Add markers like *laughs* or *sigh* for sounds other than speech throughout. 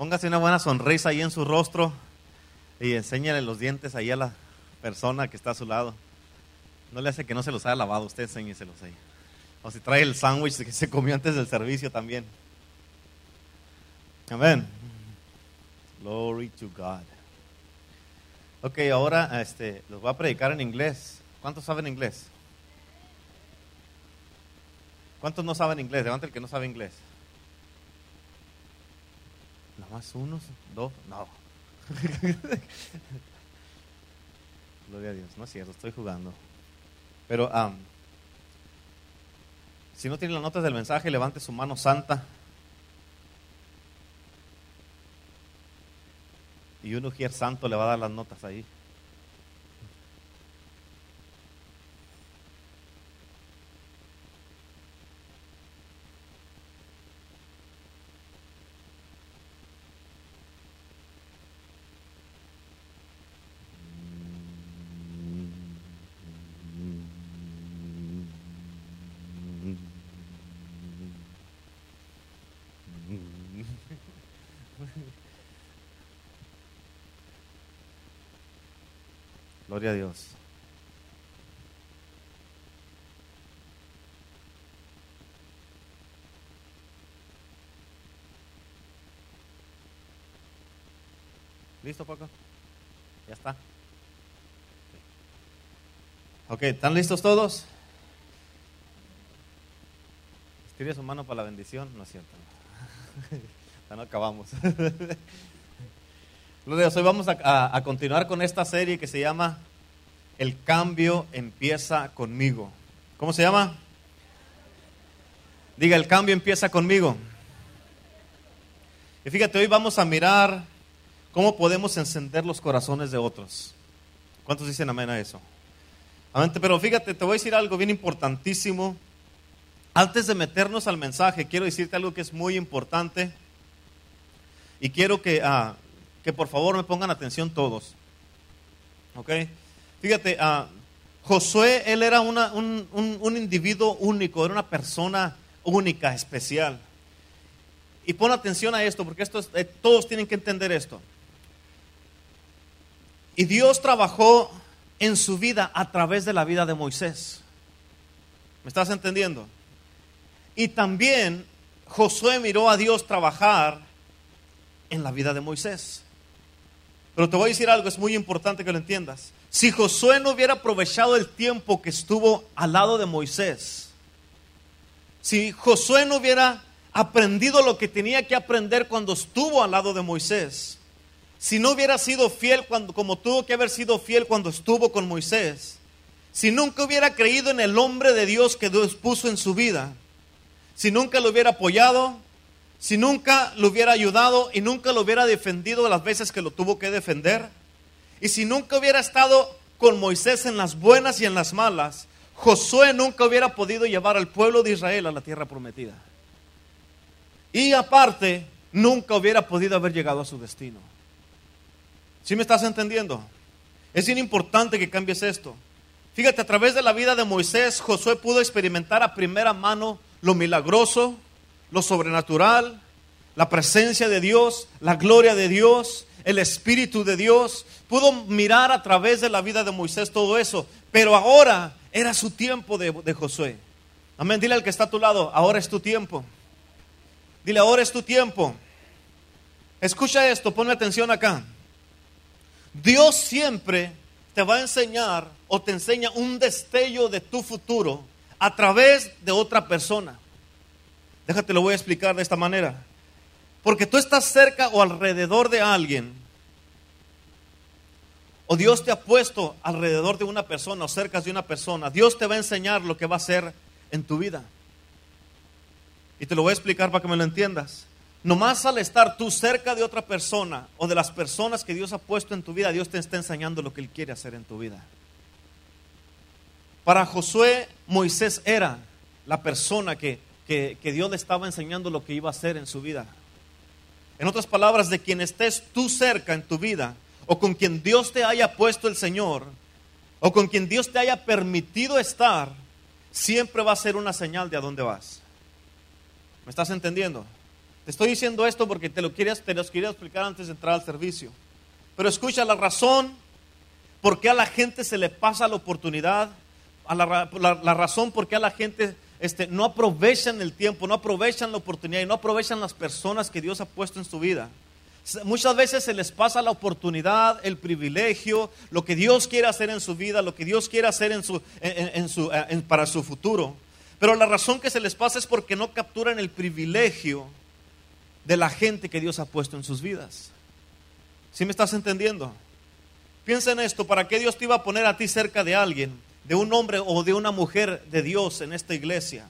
Póngase una buena sonrisa ahí en su rostro y enséñale los dientes ahí a la persona que está a su lado. No le hace que no se los haya lavado, usted enséñeselos ahí. O si trae el sándwich que se comió antes del servicio también. Amén. Glory to God. Ok, ahora este, los voy a predicar en inglés. ¿Cuántos saben inglés? ¿Cuántos no saben inglés? Levanta el que no sabe inglés. Más unos, dos, no. *laughs* Gloria a Dios, no es cierto, estoy jugando. Pero um, si no tiene las notas del mensaje, levante su mano santa. Y un ujier santo le va a dar las notas ahí. Gloria a Dios. ¿Listo, Paco? Ya está. Ok, ¿están listos todos? Estire su mano para la bendición. No es cierto. *laughs* ya no acabamos. *laughs* Hoy vamos a, continuar con esta serie que se llama El cambio empieza conmigo. ¿Cómo se llama? Diga, el cambio empieza conmigo. Y fíjate, hoy vamos a mirar cómo podemos encender los corazones de otros. ¿Cuántos dicen amén a eso? Amén, pero fíjate, te voy a decir algo bien importantísimo. Antes de meternos al mensaje, quiero decirte algo que es muy importante. Y quiero que ah, que por favor me pongan atención todos. ¿Ok? Fíjate, uh, Josué, él era una, un, un, individuo único, era una persona única, especial. Y pon atención a esto, porque esto eh, todos tienen que entender esto. Y Dios trabajó en su vida a través de la vida de Moisés. ¿Me estás entendiendo? Y también Josué miró a Dios trabajar en la vida de Moisés. Pero te voy a decir algo, es muy importante que lo entiendas. Si Josué no hubiera aprovechado el tiempo que estuvo al lado de Moisés, si Josué no hubiera aprendido lo que tenía que aprender cuando estuvo al lado de Moisés, si no hubiera sido fiel cuando, como tuvo que haber sido fiel cuando estuvo con Moisés, si nunca hubiera creído en el hombre de Dios que Dios puso en su vida, si nunca lo hubiera apoyado, si nunca lo hubiera ayudado y nunca lo hubiera defendido las veces que lo tuvo que defender, y si nunca hubiera estado con Moisés en las buenas y en las malas, Josué nunca hubiera podido llevar al pueblo de Israel a la tierra prometida. Y aparte, nunca hubiera podido haber llegado a su destino. ¿Sí me estás entendiendo? Es bien importante que cambies esto. Fíjate, a través de la vida de Moisés, Josué pudo experimentar a primera mano lo milagroso, lo sobrenatural, la presencia de Dios, la gloria de Dios, el Espíritu de Dios. Pudo mirar a través de la vida de Moisés todo eso, pero ahora era su tiempo de, Josué. Amén, dile al que está a tu lado, ahora es tu tiempo. Dile, ahora es tu tiempo. Escucha esto, ponme atención acá. Dios siempre te va a enseñar o te enseña un destello de tu futuro a través de otra persona. Déjate, lo voy a explicar de esta manera. Porque tú estás cerca o alrededor de alguien, o Dios te ha puesto alrededor de una persona o cerca de una persona, Dios te va a enseñar lo que va a hacer en tu vida. Y te lo voy a explicar para que me lo entiendas. Nomás al estar tú cerca de otra persona o de las personas que Dios ha puesto en tu vida, Dios te está enseñando lo que Él quiere hacer en tu vida. Para Josué, Moisés era la persona que que, Dios le estaba enseñando lo que iba a hacer en su vida. En otras palabras, de quien estés tú cerca en tu vida, o con quien Dios te haya puesto el Señor, o con quien Dios te haya permitido estar, siempre va a ser una señal de a dónde vas. ¿Me estás entendiendo? Te estoy diciendo esto porque te lo quería, te los quería explicar antes de entrar al servicio. Pero escucha la razón por qué a la gente se le pasa la oportunidad, a la, la razón por qué a la gente este, no aprovechan el tiempo, no aprovechan la oportunidad y no aprovechan las personas que Dios ha puesto en su vida. Muchas veces se les pasa la oportunidad, el privilegio, lo que Dios quiere hacer en su vida, lo que Dios quiere hacer en su, en, su, para su futuro. Pero la razón que se les pasa es porque no capturan el privilegio de la gente que Dios ha puesto en sus vidas. ¿Sí me estás entendiendo? Piensa en esto, ¿para qué Dios te iba a poner a ti cerca de alguien, de un hombre o de una mujer de Dios en esta iglesia?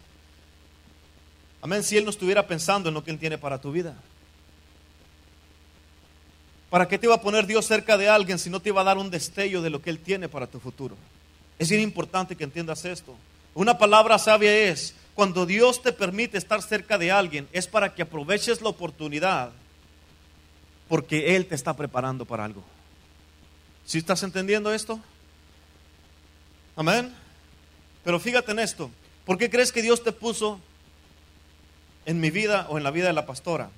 Amén, si Él no estuviera pensando en lo que Él tiene para tu vida. ¿Para qué te iba a poner Dios cerca de alguien si no te iba a dar un destello de lo que Él tiene para tu futuro? Es bien importante que entiendas esto. Una palabra sabia es, cuando Dios te permite estar cerca de alguien, es para que aproveches la oportunidad, porque Él te está preparando para algo. ¿Sí estás entendiendo esto? Amén. Pero fíjate en esto. ¿Por qué crees que Dios te puso en mi vida o en la vida de la pastora?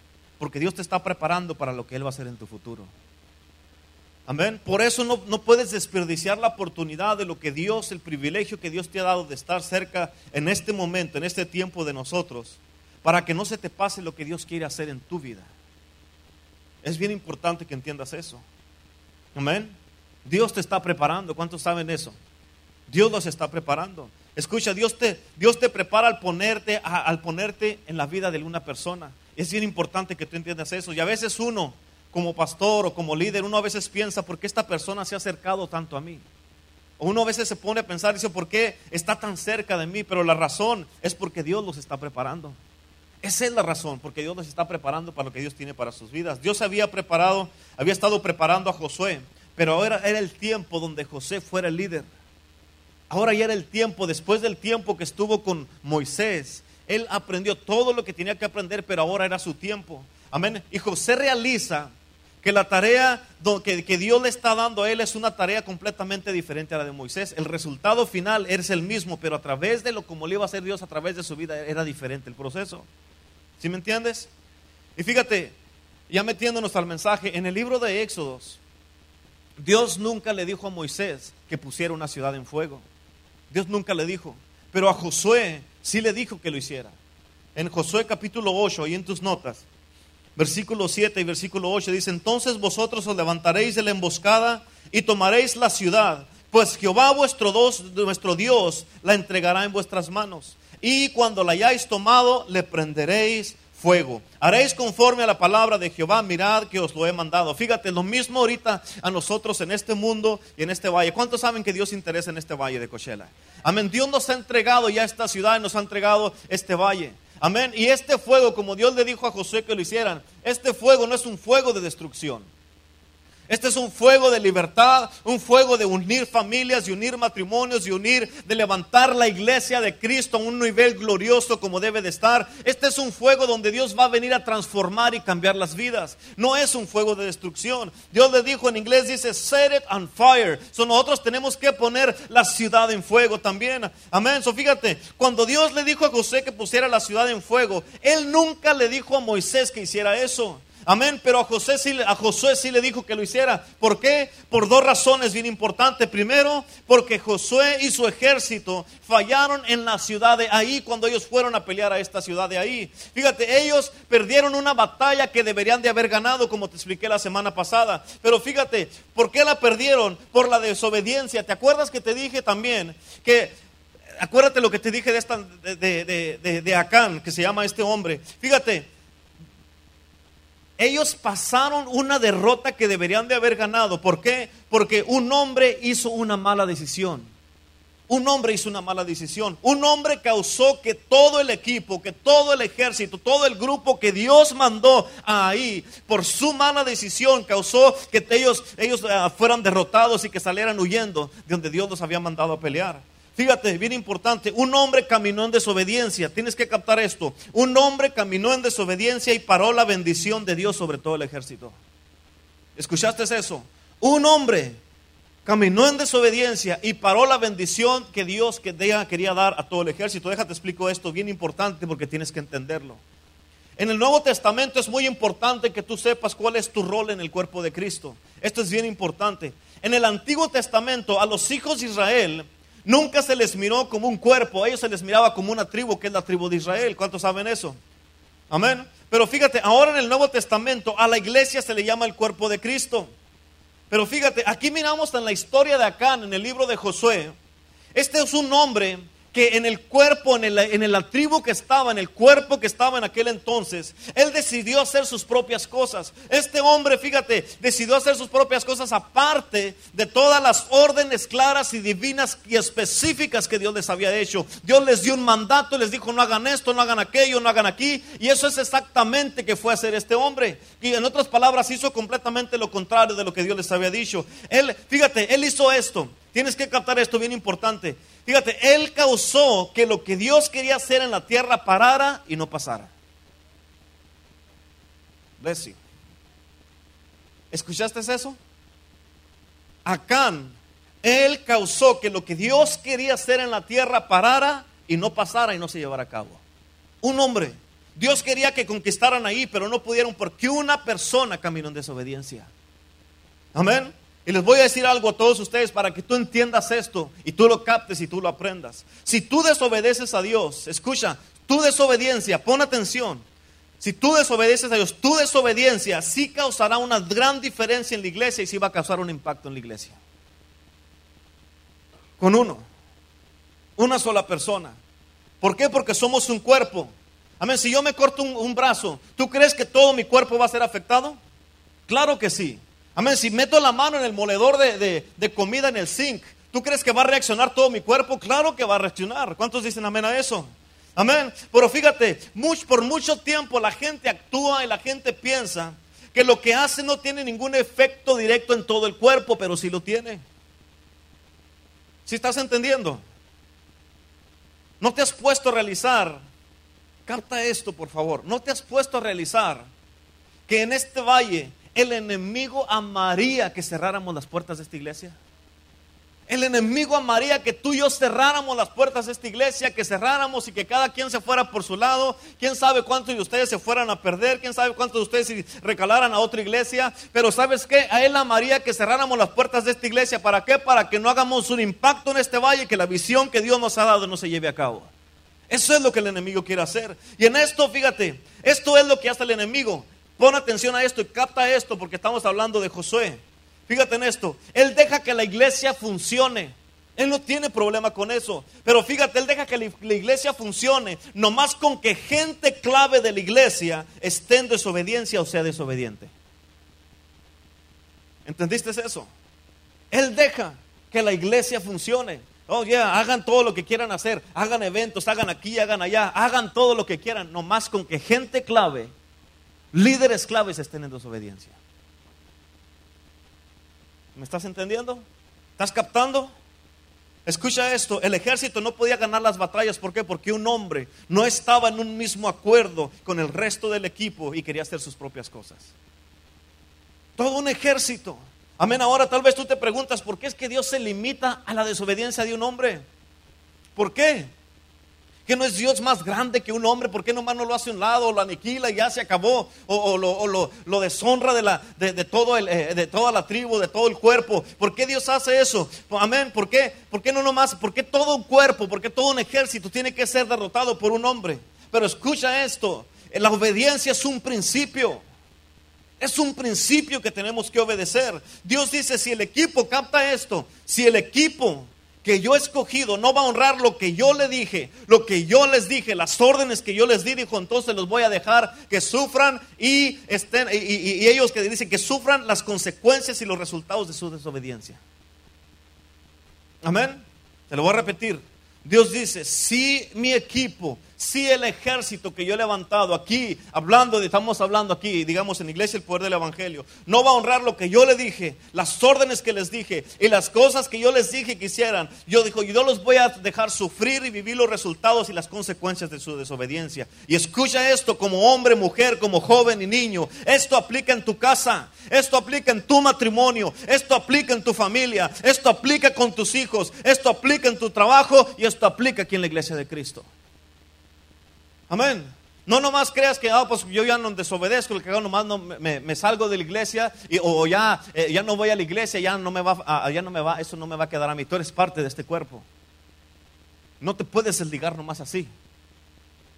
porque Dios te está preparando para lo que Él va a hacer en tu futuro. Amén. Por eso no, no, puedes desperdiciar la oportunidad de lo que Dios, el privilegio que Dios te ha dado de estar cerca en este momento, en este tiempo de nosotros, para que no se te pase lo que Dios quiere hacer en tu vida. Es bien importante que entiendas eso. Amén. Dios te está preparando. ¿Cuántos saben eso? Dios los está preparando. Escucha, Dios te, Dios te prepara al ponerte, al ponerte en la vida de una persona. Es bien importante que tú entiendas eso. Y a veces uno, como pastor o como líder, uno a veces piensa, ¿por qué esta persona se ha acercado tanto a mí? O uno a veces se pone a pensar dice, ¿por qué está tan cerca de mí? Pero la razón es porque Dios los está preparando. Esa es la razón, porque Dios los está preparando para lo que Dios tiene para sus vidas. Dios había preparado, había estado preparando a Josué, pero ahora era el tiempo donde José fuera el líder. Ahora ya era el tiempo, después del tiempo que estuvo con Moisés, él aprendió todo lo que tenía que aprender, pero ahora era su tiempo. Amén. Y José realiza que la tarea que, Dios le está dando a él es una tarea completamente diferente a la de Moisés. El resultado final es el mismo, pero a través de lo como le iba a hacer Dios a través de su vida era diferente el proceso. ¿Sí me entiendes? Y fíjate, ya metiéndonos al mensaje, en el libro de Éxodos, Dios nunca le dijo a Moisés que pusiera una ciudad en fuego. Dios nunca le dijo. Pero a Josué sí le dijo que lo hiciera. En Josué capítulo 8, y en tus notas, versículo 7 y versículo 8 dice, entonces vosotros os levantaréis de la emboscada y tomaréis la ciudad, pues Jehová vuestro, Dios la entregará en vuestras manos. Y cuando la hayáis tomado, le prenderéis fuego. Haréis conforme a la palabra de Jehová, mirad que os lo he mandado. Fíjate, lo mismo ahorita a nosotros en este mundo y en este valle. ¿Cuántos saben que Dios interesa en este valle de Cochela? Amén. Dios nos ha entregado ya esta ciudad y nos ha entregado este valle. Amén. Y este fuego, como Dios le dijo a Josué que lo hicieran, este fuego no es un fuego de destrucción. Este es un fuego de libertad, un fuego de unir familias y unir matrimonios y unir, de levantar la iglesia de Cristo a un nivel glorioso como debe de estar. Este es un fuego donde Dios va a venir a transformar y cambiar las vidas. No es un fuego de destrucción. Dios le dijo en inglés, dice, set it on fire. So nosotros tenemos que poner la ciudad en fuego también. Amén. So fíjate, cuando Dios le dijo a José que pusiera la ciudad en fuego, Él nunca le dijo a Moisés que hiciera eso. Amén, pero a, José sí, a Josué sí le dijo que lo hiciera. ¿Por qué? Por dos razones bien importantes. Primero, porque Josué y su ejército fallaron en la ciudad de ahí cuando ellos fueron a pelear a esta ciudad de ahí. Fíjate, ellos perdieron una batalla que deberían de haber ganado, como te expliqué la semana pasada. Pero fíjate, ¿por qué la perdieron? Por la desobediencia. ¿Te acuerdas que te dije también que acuérdate lo que te dije de, esta, de, de, de, de Acán, que se llama este hombre. Fíjate, ellos pasaron una derrota que deberían de haber ganado. ¿Por qué? Porque un hombre hizo una mala decisión. Un hombre hizo una mala decisión. Un hombre causó que todo el equipo, que todo el ejército, todo el grupo que Dios mandó ahí, por su mala decisión, causó que ellos, ellos eh, fueran derrotados y que salieran huyendo de donde Dios los había mandado a pelear. Fíjate, bien importante, un hombre caminó en desobediencia, tienes que captar esto, un hombre caminó en desobediencia y paró la bendición de Dios sobre todo el ejército. ¿Escuchaste eso? Un hombre caminó en desobediencia y paró la bendición que Dios quería dar a todo el ejército. Déjate explico esto, bien importante porque tienes que entenderlo. En el Nuevo Testamento es muy importante que tú sepas cuál es tu rol en el cuerpo de Cristo. Esto es bien importante. En el Antiguo Testamento a los hijos de Israel nunca se les miró como un cuerpo, a ellos se les miraba como una tribu, que es la tribu de Israel. ¿Cuántos saben eso? Amén. Pero fíjate, ahora en el Nuevo Testamento a la iglesia se le llama el cuerpo de Cristo. Pero fíjate, aquí miramos en la historia de Acán, en el libro de Josué. Este es un hombre que en el cuerpo, en, el, en la tribu que estaba, en el cuerpo que estaba en aquel entonces, él decidió hacer sus propias cosas. Este hombre, fíjate, decidió hacer sus propias cosas aparte de todas las órdenes claras y divinas y específicas que Dios les había hecho. Dios les dio un mandato, les dijo, no hagan esto, no hagan aquello, no hagan aquí. Y eso es exactamente que fue a hacer este hombre. Y en otras palabras, hizo completamente lo contrario de lo que Dios les había dicho. Él, fíjate, él hizo esto. Tienes que captar esto bien importante. Fíjate, Él causó que lo que Dios quería hacer en la tierra parara y no pasara. Bless ¿Escuchaste eso? Acán, Él causó que lo que Dios quería hacer en la tierra parara y no pasara y no se llevara a cabo. Un hombre. Dios quería que conquistaran ahí, pero no pudieron porque una persona caminó en desobediencia. Amén. Y les voy a decir algo a todos ustedes para que tú entiendas esto y tú lo captes y tú lo aprendas. Si tú desobedeces a Dios, escucha, tu desobediencia, pon atención. Si tú desobedeces a Dios, tu desobediencia sí causará una gran diferencia en la iglesia y sí va a causar un impacto en la iglesia. Con uno, una sola persona. ¿Por qué? Porque somos un cuerpo. Amén, si yo me corto un, un brazo, ¿tú crees que todo mi cuerpo va a ser afectado? Claro que sí. Amén. Si meto la mano en el moledor de, comida en el zinc, ¿tú crees que va a reaccionar todo mi cuerpo? Claro que va a reaccionar. ¿Cuántos dicen amén a eso? Amén. Pero fíjate, por mucho tiempo la gente actúa y la gente piensa que lo que hace no tiene ningún efecto directo en todo el cuerpo, pero sí lo tiene. ¿Sí estás entendiendo? No te has puesto a realizar, capta esto por favor, no te has puesto a realizar que en este valle el enemigo amaría que cerráramos las puertas de esta iglesia. El enemigo amaría que tú y yo cerráramos las puertas de esta iglesia, que cerráramos y que cada quien se fuera por su lado. Quién sabe cuántos de ustedes se fueran a perder, quién sabe cuántos de ustedes recalaran a otra iglesia. Pero ¿sabes qué? A él amaría que cerráramos las puertas de esta iglesia. ¿Para qué? Para que no hagamos un impacto en este valle, que la visión que Dios nos ha dado no se lleve a cabo. Eso es lo que el enemigo quiere hacer. Y en esto, fíjate, esto es lo que hace el enemigo. Pon atención a esto y capta esto porque estamos hablando de Josué. Fíjate en esto. Él deja que la iglesia funcione. Él no tiene problema con eso. Pero fíjate, él deja que la iglesia funcione. Nomás con que gente clave de la iglesia esté en desobediencia o sea desobediente. ¿Entendiste eso? Él deja que la iglesia funcione. Oh, yeah, hagan todo lo que quieran hacer. Hagan eventos, hagan aquí, hagan allá. Hagan todo lo que quieran. Nomás con que gente clave líderes claves estén en desobediencia. ¿Me estás entendiendo? ¿Estás captando? Escucha esto, el ejército no podía ganar las batallas, ¿por qué? Porque un hombre no estaba en un mismo acuerdo con el resto del equipo y quería hacer sus propias cosas. Todo un ejército. Amén, ahora tal vez tú te preguntas, ¿por qué es que Dios se limita a la desobediencia de un hombre? ¿Por qué? Que no es Dios más grande que un hombre, ¿por qué nomás no lo hace a un lado, o lo aniquila y ya se acabó, o, lo, deshonra de, todo eh, de toda la tribu, de todo el cuerpo? ¿Por qué Dios hace eso? Amén, ¿por qué? ¿Por qué no nomás? ¿Por qué todo un cuerpo, por qué todo un ejército tiene que ser derrotado por un hombre? Pero escucha esto, la obediencia es un principio. Es un principio que tenemos que obedecer. Dios dice, si el equipo capta esto, si el equipo que yo he escogido no va a honrar lo que yo le dije, lo que yo les dije, las órdenes que yo les di, dijo, entonces los voy a dejar que sufran y, estén, y, ellos que dicen que sufran las consecuencias y los resultados de su desobediencia. Amén. Te lo voy a repetir. Dios dice, si mi equipo si el ejército que yo he levantado aquí, hablando, de, estamos hablando aquí, digamos en iglesia el poder del evangelio, no va a honrar lo que yo le dije, las órdenes que les dije y las cosas que yo les dije que hicieran, yo dijo, yo los voy a dejar sufrir y vivir los resultados y las consecuencias de su desobediencia. Y escucha esto como hombre, mujer, como joven y niño, esto aplica en tu casa, esto aplica en tu matrimonio, esto aplica en tu familia, esto aplica con tus hijos, esto aplica en tu trabajo y esto aplica aquí en la iglesia de Cristo. Amén. No nomás creas que ah, pues yo ya no desobedezco, que nomás no, me, me, salgo de la iglesia y, o ya, eh, ya no voy a la iglesia, ya no, me va, ah, ya no me va, eso no me va a quedar a mí. Tú eres parte de este cuerpo. No te puedes desligar nomás así.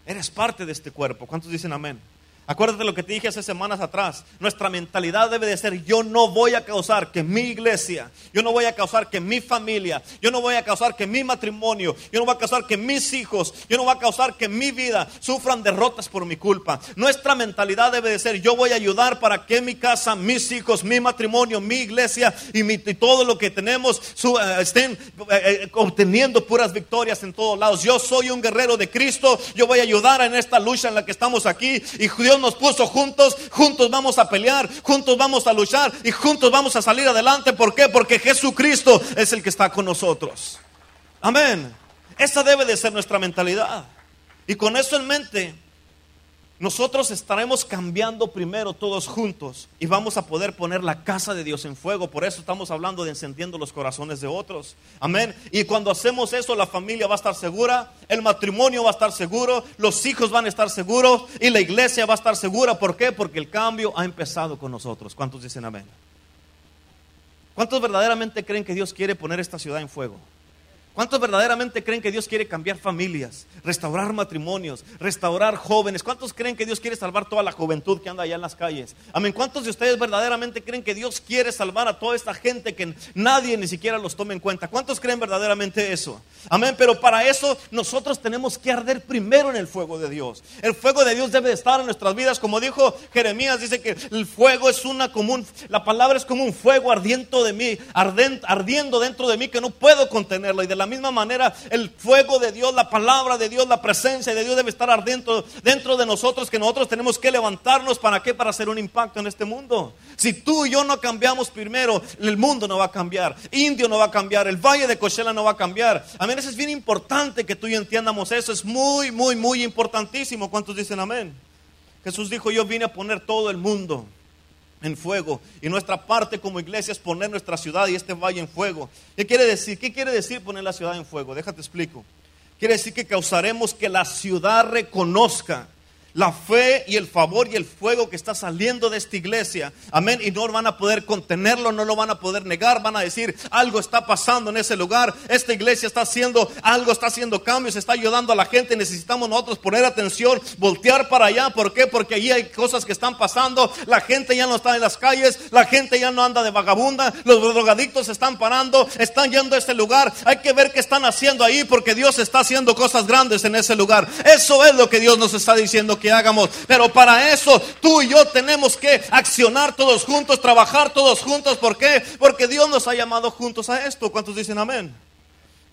Eres parte de este cuerpo. ¿Cuántos dicen amén? Acuérdate lo que te dije hace semanas atrás. Nuestra mentalidad debe de ser, yo no voy a causar que mi iglesia, yo no voy a causar que mi familia, yo no voy a causar que mi matrimonio, yo no voy a causar que mis hijos, yo no voy a causar que mi vida sufran derrotas por mi culpa. Nuestra mentalidad debe de ser, yo voy a ayudar para que mi casa, mis hijos, mi matrimonio, mi iglesia y, todo lo que tenemos eh, estén eh, eh, obteniendo puras victorias en todos lados. Yo soy un guerrero de Cristo, yo voy a ayudar en esta lucha en la que estamos aquí y Dios nos puso juntos, juntos vamos a pelear, juntos vamos a luchar y juntos vamos a salir adelante. ¿Por qué? Porque Jesucristo es el que está con nosotros. Amén. Esa debe de ser nuestra mentalidad. Y con eso en mente, nosotros estaremos cambiando primero todos juntos y vamos a poder poner la casa de Dios en fuego. Por eso estamos hablando de encendiendo los corazones de otros. Amén. Y cuando hacemos eso, la familia va a estar segura, el matrimonio va a estar seguro, los hijos van a estar seguros y la iglesia va a estar segura. ¿Por qué? Porque el cambio ha empezado con nosotros. ¿Cuántos dicen amén? ¿Cuántos verdaderamente creen que Dios quiere poner esta ciudad en fuego? ¿Cuántos verdaderamente creen que Dios quiere cambiar familias, restaurar matrimonios, restaurar jóvenes? ¿Cuántos creen que Dios quiere salvar toda la juventud que anda allá en las calles? Amén. ¿Cuántos de ustedes verdaderamente creen que Dios quiere salvar a toda esta gente que nadie ni siquiera los tome en cuenta? ¿Cuántos creen verdaderamente eso? Amén. Pero para eso nosotros tenemos que arder primero en el fuego de Dios. El fuego de Dios debe estar en nuestras vidas. Como dijo Jeremías, dice que el fuego es una común, la palabra es como un fuego ardiendo de mí, ardiendo dentro de mí que no puedo contenerlo. Y de la la misma manera, el fuego de Dios, la palabra de Dios, la presencia de Dios debe estar ardiendo dentro de nosotros, que nosotros tenemos que levantarnos. ¿Para qué? Para hacer un impacto en este mundo. Si tú y yo no cambiamos primero, el mundo no va a cambiar. Indio no va a cambiar. El valle de Coachella no va a cambiar. Amén. Eso es bien importante que tú y entiendamos eso. Es muy, muy, muy importantísimo. ¿Cuántos dicen amén? Jesús dijo, yo vine a poner todo el mundo en fuego. Y nuestra parte como iglesia es poner nuestra ciudad y este valle en fuego. ¿Qué quiere decir? ¿Qué quiere decir poner la ciudad en fuego? Déjate explico. Quiere decir que causaremos que la ciudad reconozca la fe y el favor y el fuego que está saliendo de esta iglesia. Amén. Y no van a poder contenerlo, no lo van a poder negar. Van a decir, algo está pasando en ese lugar. Esta iglesia está haciendo algo, está haciendo cambios, está ayudando a la gente. Necesitamos nosotros poner atención, voltear para allá. ¿Por qué? Porque allí hay cosas que están pasando. La gente ya no está en las calles, la gente ya no anda de vagabunda. Los drogadictos están parando, están yendo a este lugar. Hay que ver qué están haciendo ahí porque Dios está haciendo cosas grandes en ese lugar. Eso es lo que Dios nos está diciendo que hagamos. Pero para eso tú y yo tenemos que accionar todos juntos, trabajar todos juntos. ¿Por qué? Porque Dios nos ha llamado juntos a esto. ¿Cuántos dicen amén?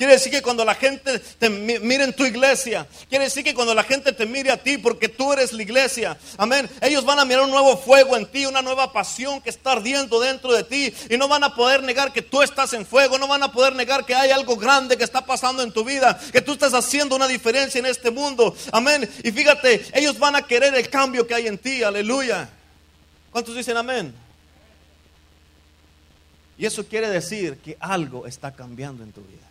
Quiere decir que cuando la gente te mire en tu iglesia, quiere decir que cuando la gente te mire a ti porque tú eres la iglesia, amén, ellos van a mirar un nuevo fuego en ti, una nueva pasión que está ardiendo dentro de ti y no van a poder negar que tú estás en fuego, no van a poder negar que hay algo grande que está pasando en tu vida, que tú estás haciendo una diferencia en este mundo, amén. Y fíjate, ellos van a querer el cambio que hay en ti, aleluya. ¿Cuántos dicen amén? Y eso quiere decir que algo está cambiando en tu vida.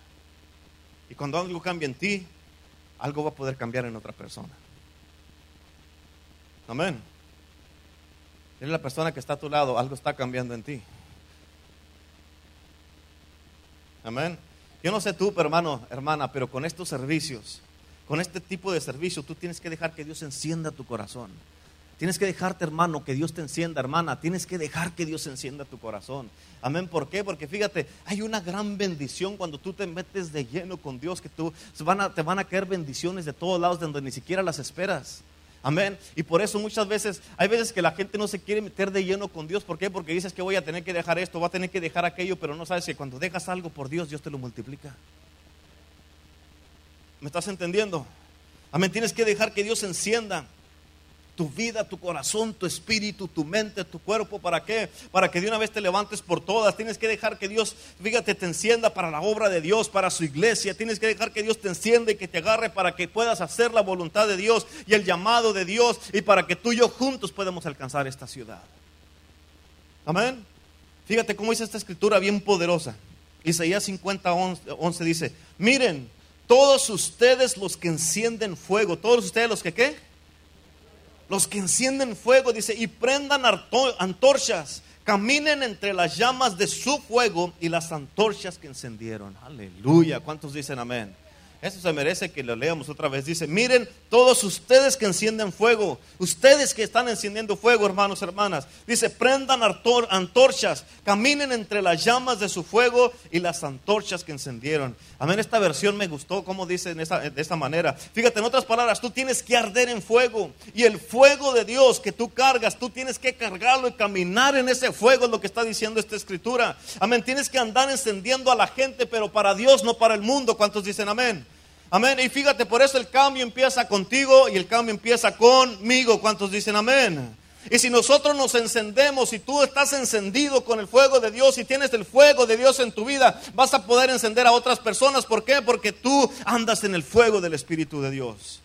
Y cuando algo cambia en ti, algo va a poder cambiar en otra persona. Amén. Dile la persona que está a tu lado, algo está cambiando en ti. Amén. Yo no sé tú, pero hermano, hermana, pero con estos servicios, con este tipo de servicio, tú tienes que dejar que Dios encienda tu corazón. Tienes que dejarte, hermano, que Dios te encienda, hermana. Tienes que dejar que Dios encienda tu corazón. Amén. ¿Por qué? Porque fíjate, hay una gran bendición cuando tú te metes de lleno con Dios, que tú van a, te van a caer bendiciones de todos lados donde ni siquiera las esperas. Amén. Y por eso muchas veces, hay veces que la gente no se quiere meter de lleno con Dios. ¿Por qué? Porque dices que voy a tener que dejar esto, voy a tener que dejar aquello, pero no sabes que cuando dejas algo por Dios, Dios te lo multiplica. ¿Me estás entendiendo? Amén. Tienes que dejar que Dios encienda tu vida, tu corazón, tu espíritu, tu mente, tu cuerpo. ¿Para qué? Para que de una vez te levantes por todas. Tienes que dejar que Dios, fíjate, te encienda para la obra de Dios, para su iglesia. Tienes que dejar que Dios te encienda y que te agarre para que puedas hacer la voluntad de Dios y el llamado de Dios y para que tú y yo juntos podamos alcanzar esta ciudad. Amén. Fíjate cómo dice esta escritura bien poderosa. Isaías 50, 11, dice, miren, todos ustedes los que encienden fuego, todos ustedes los que qué? Los que encienden fuego, dice, y prendan antorchas, caminen entre las llamas de su fuego y las antorchas que encendieron. Aleluya. ¿Cuántos dicen amén? Eso se merece que lo leamos otra vez. Dice, miren todos ustedes que encienden fuego, ustedes que están encendiendo fuego, hermanos, hermanas. Dice, prendan antorchas, caminen entre las llamas de su fuego y las antorchas que encendieron. Amén, esta versión me gustó, como dice de esta manera. Fíjate, en otras palabras, tú tienes que arder en fuego. Y el fuego de Dios que tú cargas, tú tienes que cargarlo y caminar en ese fuego, es lo que está diciendo esta escritura. Amén, tienes que andar encendiendo a la gente, pero para Dios, no para el mundo. ¿Cuántos dicen amén? Amén. Y fíjate, por eso el cambio empieza contigo y el cambio empieza conmigo. ¿Cuántos dicen amén? Y si nosotros nos encendemos y tú estás encendido con el fuego de Dios y tienes el fuego de Dios en tu vida, vas a poder encender a otras personas. ¿Por qué? Porque tú andas en el fuego del Espíritu de Dios.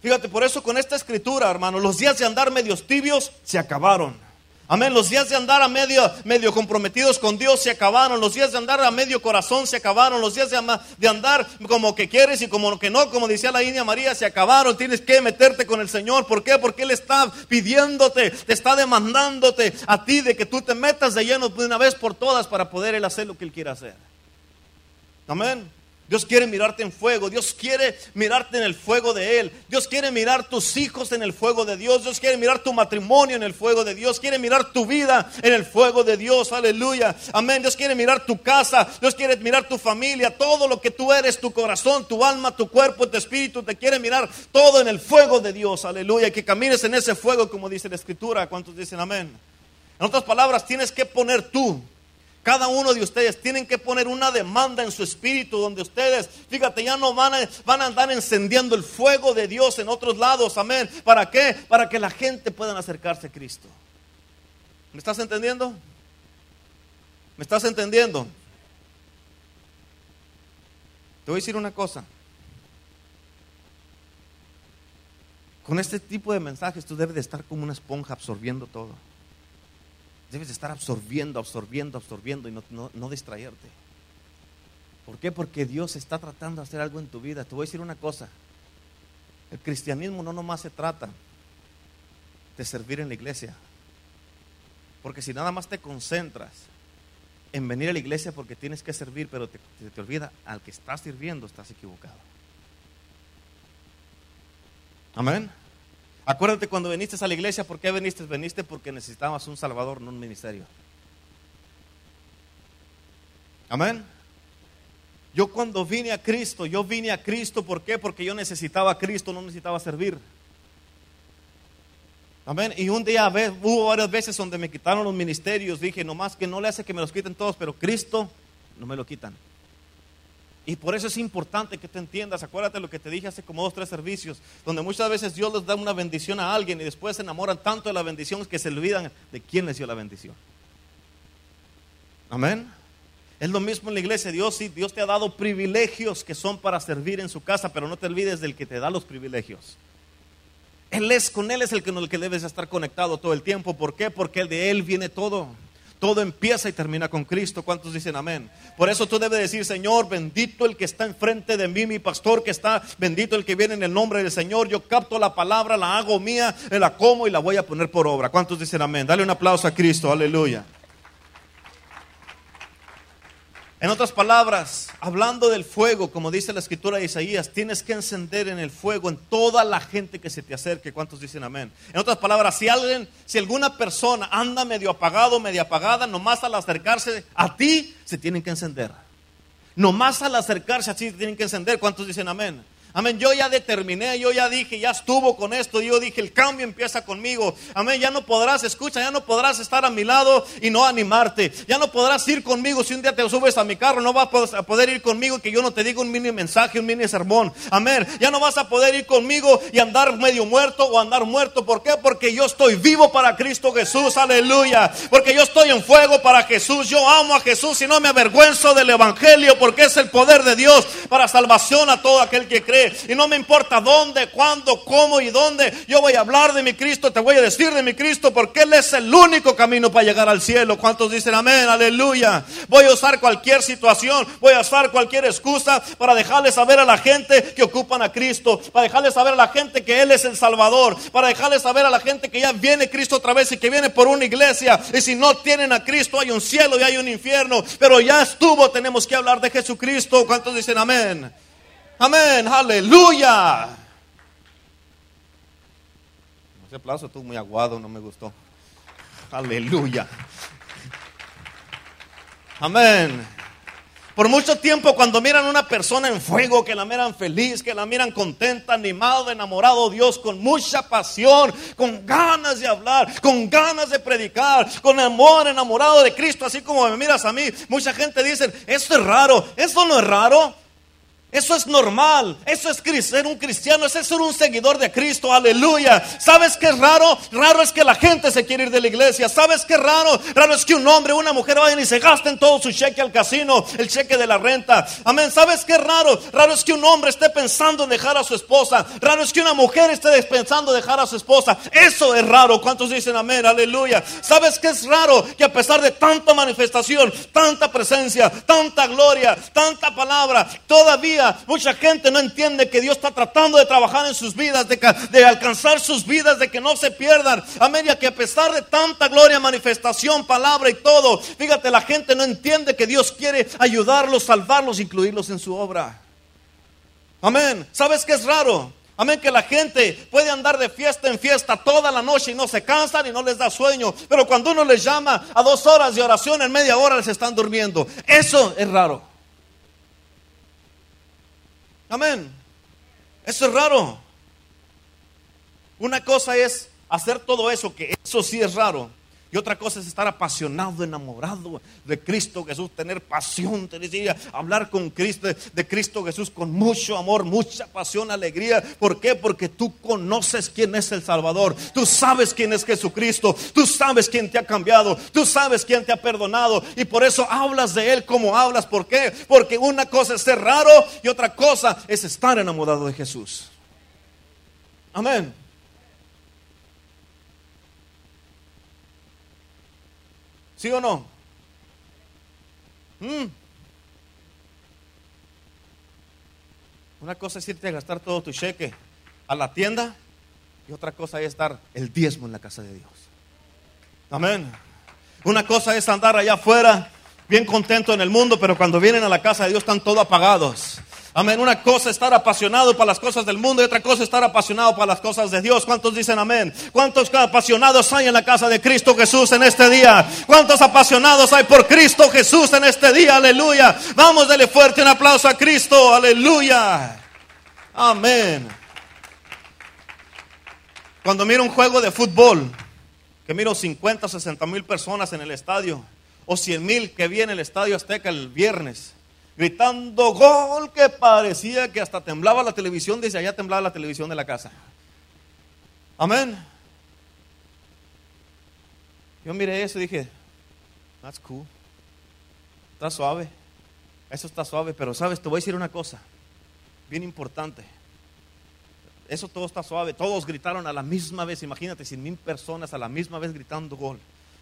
Fíjate, por eso con esta escritura, hermano, los días de andar medios tibios se acabaron. Amén. Los días de andar a medio, medio comprometidos con Dios se acabaron. Los días de andar a medio corazón se acabaron. Los días de, de andar como que quieres y como que no, como decía la India María, se acabaron. Tienes que meterte con el Señor. ¿Por qué? Porque Él está pidiéndote, te está demandándote a ti de que tú te metas de lleno de una vez por todas para poder Él hacer lo que Él quiere hacer. Amén. Dios quiere mirarte en fuego. Dios quiere mirarte en el fuego de Él. Dios quiere mirar tus hijos en el fuego de Dios. Dios quiere mirar tu matrimonio en el fuego de Dios. Quiere mirar tu vida en el fuego de Dios. Aleluya. Amén. Dios quiere mirar tu casa. Dios quiere mirar tu familia. Todo lo que tú eres, tu corazón, tu alma, tu cuerpo, tu espíritu. Te quiere mirar todo en el fuego de Dios. Aleluya. Que camines en ese fuego como dice la escritura. ¿Cuántos dicen amén? En otras palabras, tienes que poner tú cada uno de ustedes tienen que poner una demanda en su espíritu donde ustedes, fíjate, ya no van a, van a andar encendiendo el fuego de Dios en otros lados. Amén. ¿Para qué? Para que la gente pueda acercarse a Cristo. ¿Me estás entendiendo? ¿Me estás entendiendo? Te voy a decir una cosa. Con este tipo de mensajes tú debes de estar como una esponja absorbiendo todo. Debes de estar absorbiendo, absorbiendo, absorbiendo y no, no, no distraerte. ¿Por qué? Porque Dios está tratando de hacer algo en tu vida. Te voy a decir una cosa. El cristianismo no nomás se trata de servir en la iglesia. Porque si nada más te concentras en venir a la iglesia porque tienes que servir, pero te, te, te olvida al que estás sirviendo, estás equivocado. Amén. Acuérdate cuando viniste a la iglesia, ¿por qué viniste? Veniste porque necesitabas un salvador, no un ministerio. Amén. Yo cuando vine a Cristo, yo vine a Cristo, ¿por qué? Porque yo necesitaba a Cristo, no necesitaba servir. Amén. Y un día hubo varias veces donde me quitaron los ministerios. Dije, nomás que no le hace que me los quiten todos, pero Cristo no me lo quitan. Y por eso es importante que te entiendas. Acuérdate lo que te dije hace como dos, tres servicios, donde muchas veces Dios les da una bendición a alguien y después se enamoran tanto de la bendición que se olvidan de quién les dio la bendición. Amén. Es lo mismo en la iglesia. Dios sí, Dios te ha dado privilegios que son para servir en su casa, pero no te olvides del que te da los privilegios. Él es, con Él es el que, el que debes estar conectado todo el tiempo. ¿Por qué? Porque de Él viene todo. Todo empieza y termina con Cristo. ¿Cuántos dicen amén? Por eso tú debes decir, Señor, bendito el que está enfrente de mí, mi pastor que está, bendito el que viene en el nombre del Señor. Yo capto la palabra, la hago mía, la como y la voy a poner por obra. ¿Cuántos dicen amén? Dale un aplauso a Cristo, aleluya. En otras palabras, hablando del fuego, como dice la escritura de Isaías, tienes que encender en el fuego en toda la gente que se te acerque. ¿Cuántos dicen amén? En otras palabras, si alguien, si alguna persona anda medio apagado, medio apagada, nomás al acercarse a ti, se tienen que encender. Nomás al acercarse a ti, se tienen que encender. ¿Cuántos dicen amén? Amén, yo ya determiné, yo ya dije, ya estuvo con esto, yo dije, el cambio empieza conmigo. Amén, ya no podrás, escucha, ya no podrás estar a mi lado y no animarte. Ya no podrás ir conmigo si un día te subes a mi carro, no vas a poder ir conmigo que yo no te diga un mini mensaje, un mini sermón. Amén, ya no vas a poder ir conmigo y andar medio muerto o andar muerto. ¿Por qué? Porque yo estoy vivo para Cristo Jesús, aleluya. Porque yo estoy en fuego para Jesús, yo amo a Jesús y no me avergüenzo del Evangelio porque es el poder de Dios para salvación a todo aquel que cree. Y no me importa dónde, cuándo, cómo y dónde. Yo voy a hablar de mi Cristo, te voy a decir de mi Cristo, porque Él es el único camino para llegar al cielo. ¿Cuántos dicen amén? Aleluya. Voy a usar cualquier situación, voy a usar cualquier excusa para dejarle saber a la gente que ocupan a Cristo, para dejarle saber a la gente que Él es el Salvador, para dejarle saber a la gente que ya viene Cristo otra vez y que viene por una iglesia. Y si no tienen a Cristo, hay un cielo y hay un infierno. Pero ya estuvo, tenemos que hablar de Jesucristo. ¿Cuántos dicen amén? Amén, aleluya. Ese aplauso estuvo muy aguado, no me gustó. Aleluya. Amén. Por mucho tiempo cuando miran a una persona en fuego, que la miran feliz, que la miran contenta, animado, enamorado, Dios con mucha pasión, con ganas de hablar, con ganas de predicar, con amor, enamorado de Cristo, así como me miras a mí, mucha gente dice, esto es raro, esto no es raro. Eso es normal. Eso es ser un cristiano. Eso es ser un seguidor de Cristo. Aleluya. ¿Sabes qué es raro? Raro es que la gente se quiere ir de la iglesia. ¿Sabes qué es raro? Raro es que un hombre una mujer vayan y se gasten todo su cheque al casino, el cheque de la renta. Amén. ¿Sabes qué es raro? Raro es que un hombre esté pensando en dejar a su esposa. Raro es que una mujer esté pensando en dejar a su esposa. Eso es raro. ¿Cuántos dicen amén? Aleluya. ¿Sabes qué es raro? Que a pesar de tanta manifestación, tanta presencia, tanta gloria, tanta palabra, todavía mucha gente no entiende que Dios está tratando de trabajar en sus vidas, de, alcanzar sus vidas, de que no se pierdan. A medida que a pesar de tanta gloria, manifestación, palabra y todo, fíjate, la gente no entiende que Dios quiere ayudarlos, salvarlos, incluirlos en su obra. Amén. ¿Sabes qué es raro? Amén, que la gente puede andar de fiesta en fiesta toda la noche y no se cansan y no les da sueño. Pero cuando uno les llama a dos horas de oración, en media hora les están durmiendo. Eso es raro. Amén. Eso es raro. Una cosa es hacer todo eso, que eso sí es raro. Y otra cosa es estar apasionado, enamorado de Cristo Jesús, tener pasión, te decía, hablar con Cristo, de Cristo Jesús con mucho amor, mucha pasión, alegría. ¿Por qué? Porque tú conoces quién es el Salvador, tú sabes quién es Jesucristo, tú sabes quién te ha cambiado, tú sabes quién te ha perdonado y por eso hablas de Él como hablas. ¿Por qué? Porque una cosa es ser raro y otra cosa es estar enamorado de Jesús. Amén. ¿Sí o no? Mm. Una cosa es irte a gastar todo tu cheque a la tienda y otra cosa es dar el diezmo en la casa de Dios. Amén. Una cosa es andar allá afuera bien contento en el mundo, pero cuando vienen a la casa de Dios están todos apagados. Amén. Una cosa es estar apasionado para las cosas del mundo y otra cosa es estar apasionado para las cosas de Dios. ¿Cuántos dicen amén? ¿Cuántos apasionados hay en la casa de Cristo Jesús en este día? ¿Cuántos apasionados hay por Cristo Jesús en este día? Aleluya. Vamos, dele fuerte un aplauso a Cristo. Aleluya. Amén. Cuando miro un juego de fútbol, que miro 50, 60 mil personas en el estadio, o 100 mil que viene el estadio Azteca el viernes gritando gol que parecía que hasta temblaba la televisión, desde allá temblaba la televisión de la casa. Amén. Yo miré eso y dije, that's cool. Está suave. Eso está suave, pero sabes, te voy a decir una cosa, bien importante. Eso todo está suave. Todos gritaron a la misma vez. Imagínate, cien mil personas a la misma vez gritando gol.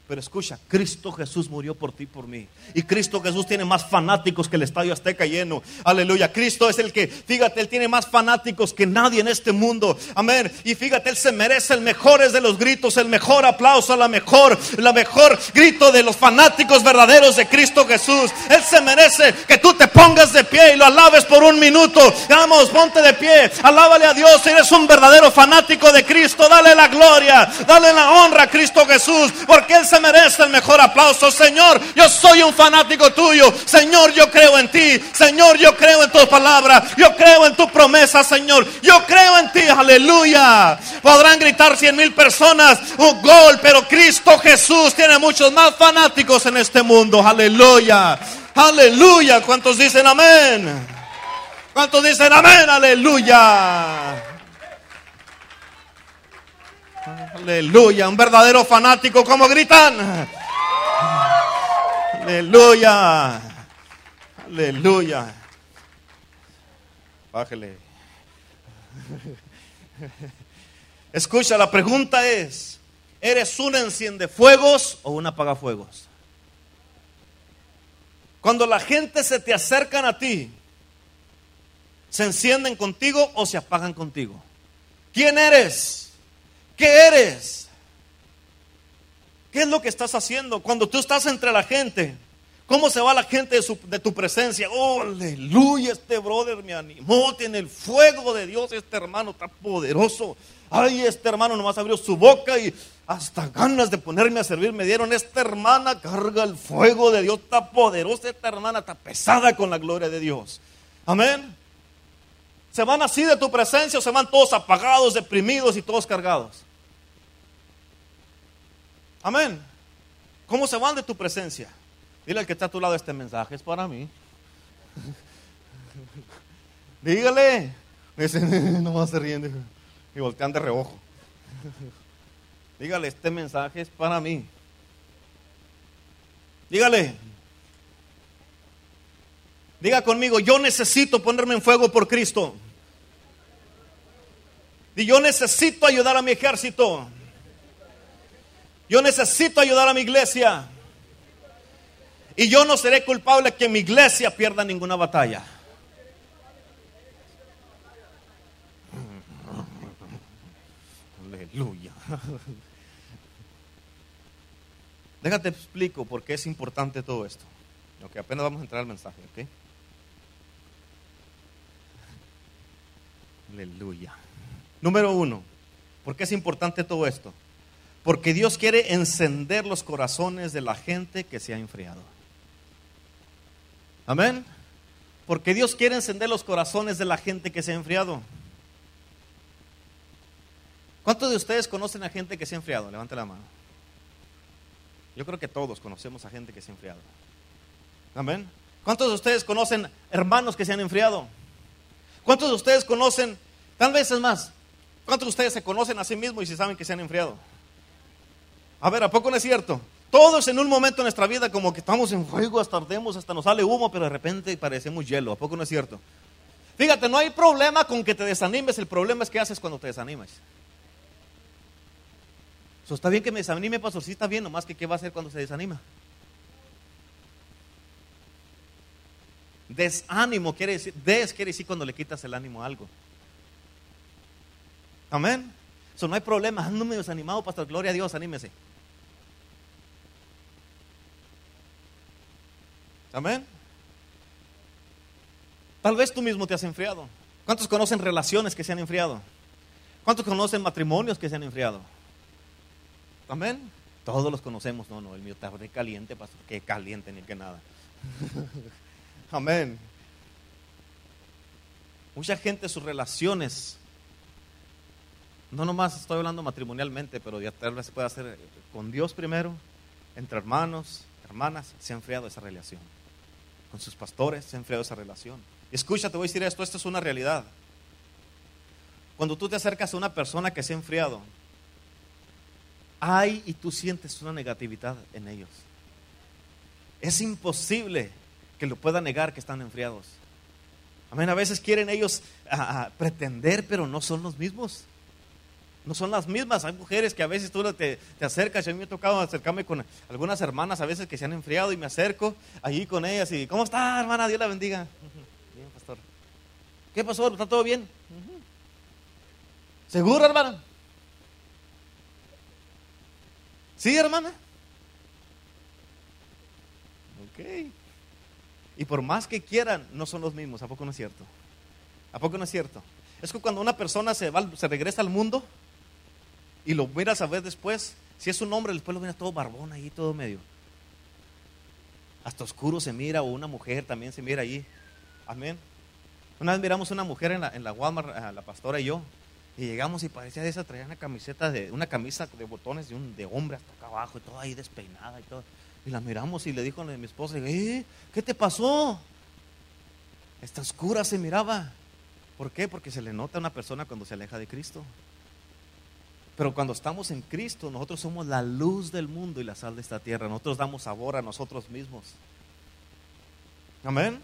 Pero escucha, Cristo Jesús murió por ti, por mí. Y Cristo Jesús tiene más fanáticos que el estadio Azteca lleno. Aleluya. Cristo es el que, fíjate, Él tiene más fanáticos que nadie en este mundo. Amén. Y fíjate, Él se merece el mejor de los gritos, el mejor aplauso, la mejor, la mejor grito de los fanáticos verdaderos de Cristo Jesús. Él se merece que tú te pongas de pie y lo alabes por un minuto. Vamos, ponte de pie. Alábale a Dios. Eres un verdadero fanático de Cristo. Dale la gloria, dale la honra a Cristo Jesús. Porque Él se merece el mejor aplauso. Señor, yo soy un fanático tuyo. Señor, yo creo en ti. Señor, yo creo en tu palabra. Yo creo en tu promesa, Señor. Yo creo en ti. Aleluya. Podrán gritar cien mil personas un gol, pero Cristo Jesús tiene muchos más fanáticos en este mundo. Aleluya. Aleluya. ¿Cuántos dicen amén? ¿Cuántos dicen amén? Aleluya. Aleluya, un verdadero fanático, como gritan. Aleluya. Aleluya. Bájele. Escucha, la pregunta es, ¿eres un enciende fuegos o un apagafuegos? Cuando la gente se te acercan a ti, ¿se encienden contigo o se apagan contigo? ¿Quién eres? ¿Qué eres? ¿Qué es lo que estás haciendo cuando tú estás entre la gente? ¿Cómo se va la gente de, tu presencia? Oh, aleluya, este brother me animó, tiene el fuego de Dios, este hermano está poderoso. Ay, este hermano nomás abrió su boca y hasta ganas de ponerme a servir me dieron. Esta hermana carga el fuego de Dios, está poderosa, esta hermana está pesada con la gloria de Dios. Amén. Se van así de tu presencia o se van todos apagados, deprimidos y todos cargados. Amén. ¿Cómo se van de tu presencia? Dile al que está a tu lado, este mensaje es para mí. *laughs* Dígale. Dice, *laughs* no a ser riendo. Y voltean de reojo. *laughs* Dígale, este mensaje es para mí. Dígale. Diga conmigo, yo necesito ponerme en fuego por Cristo. Y yo necesito ayudar a mi ejército. Yo necesito ayudar a mi iglesia. Y yo no seré culpable que mi iglesia pierda ninguna batalla. Aleluya. *laughs* Déjate explico por qué es importante todo esto. Ok, apenas vamos a entrar al mensaje, ¿ok? Aleluya. Número uno, ¿por qué es importante todo esto? Porque Dios quiere encender los corazones de la gente que se ha enfriado. Amén. Porque Dios quiere encender los corazones de la gente que se ha enfriado. ¿Cuántos de ustedes conocen a gente que se ha enfriado? Levante la mano. Yo creo que todos conocemos a gente que se ha enfriado. Amén. ¿Cuántos de ustedes conocen hermanos que se han enfriado? ¿Cuántos de ustedes conocen, tal vez es más, cuántos de ustedes se conocen a sí mismos y se saben que se han enfriado? A ver, ¿a poco no es cierto? Todos en un momento de nuestra vida como que estamos en fuego, hasta ardemos, hasta nos sale humo, pero de repente parecemos hielo. ¿A poco no es cierto? Fíjate, no hay problema con que te desanimes, el problema es qué haces cuando te desanimes. Eso está bien que me desanime, pastor, sí está bien, nomás que qué va a hacer cuando se desanima. Desánimo quiere decir, des quiere decir cuando le quitas el ánimo a algo. Amén. Eso no hay problema, ando desanimado, pastor, gloria a Dios, anímese. Amén. Tal vez tú mismo te has enfriado. ¿Cuántos conocen relaciones que se han enfriado? ¿Cuántos conocen matrimonios que se han enfriado? Amén. Todos los conocemos. No, no, el mío está caliente, pastor. Que caliente ni que nada. *laughs* Amén. Mucha gente sus relaciones, no nomás estoy hablando matrimonialmente, pero ya tal vez se puede hacer con Dios primero, entre hermanos, hermanas, se ha enfriado esa relación. Con sus pastores se ha enfriado esa relación. Escucha, te voy a decir esto, esto es una realidad. Cuando tú te acercas a una persona que se ha enfriado, hay y tú sientes una negatividad en ellos. Es imposible que lo pueda negar que están enfriados. Amén. A veces quieren ellos pretender, pero no son los mismos. No son las mismas. Hay mujeres que a veces tú te, te acercas. a mí me ha tocado acercarme con algunas hermanas a veces que se han enfriado y me acerco allí con ellas y ¿cómo está, hermana? Dios la bendiga. *laughs* Bien, pastor. ¿Qué pasó? ¿Está todo bien? ¿Seguro, hermana? ¿Sí, hermana? Ok. Y por más que quieran, no son los mismos. ¿A poco no es cierto? ¿A poco no es cierto? Es que cuando una persona se, va, se regresa al mundo y lo miras a ver después, si es un hombre, después lo miras todo barbón ahí, todo medio. Hasta oscuro se mira, o una mujer también se mira ahí. Amén. Una vez miramos una mujer en la, en la Walmart, la pastora y yo, y llegamos y parecía de esa, traía una camiseta de, una camisa de botones de un de hombre hasta acá abajo y todo ahí despeinada y todo. Y la miramos y le dijo a mi esposa, ¿Eh? ¿qué te pasó? Esta oscura se miraba. ¿Por qué? Porque se le nota a una persona cuando se aleja de Cristo. Pero cuando estamos en Cristo, nosotros somos la luz del mundo y la sal de esta tierra. Nosotros damos sabor a nosotros mismos. Amén.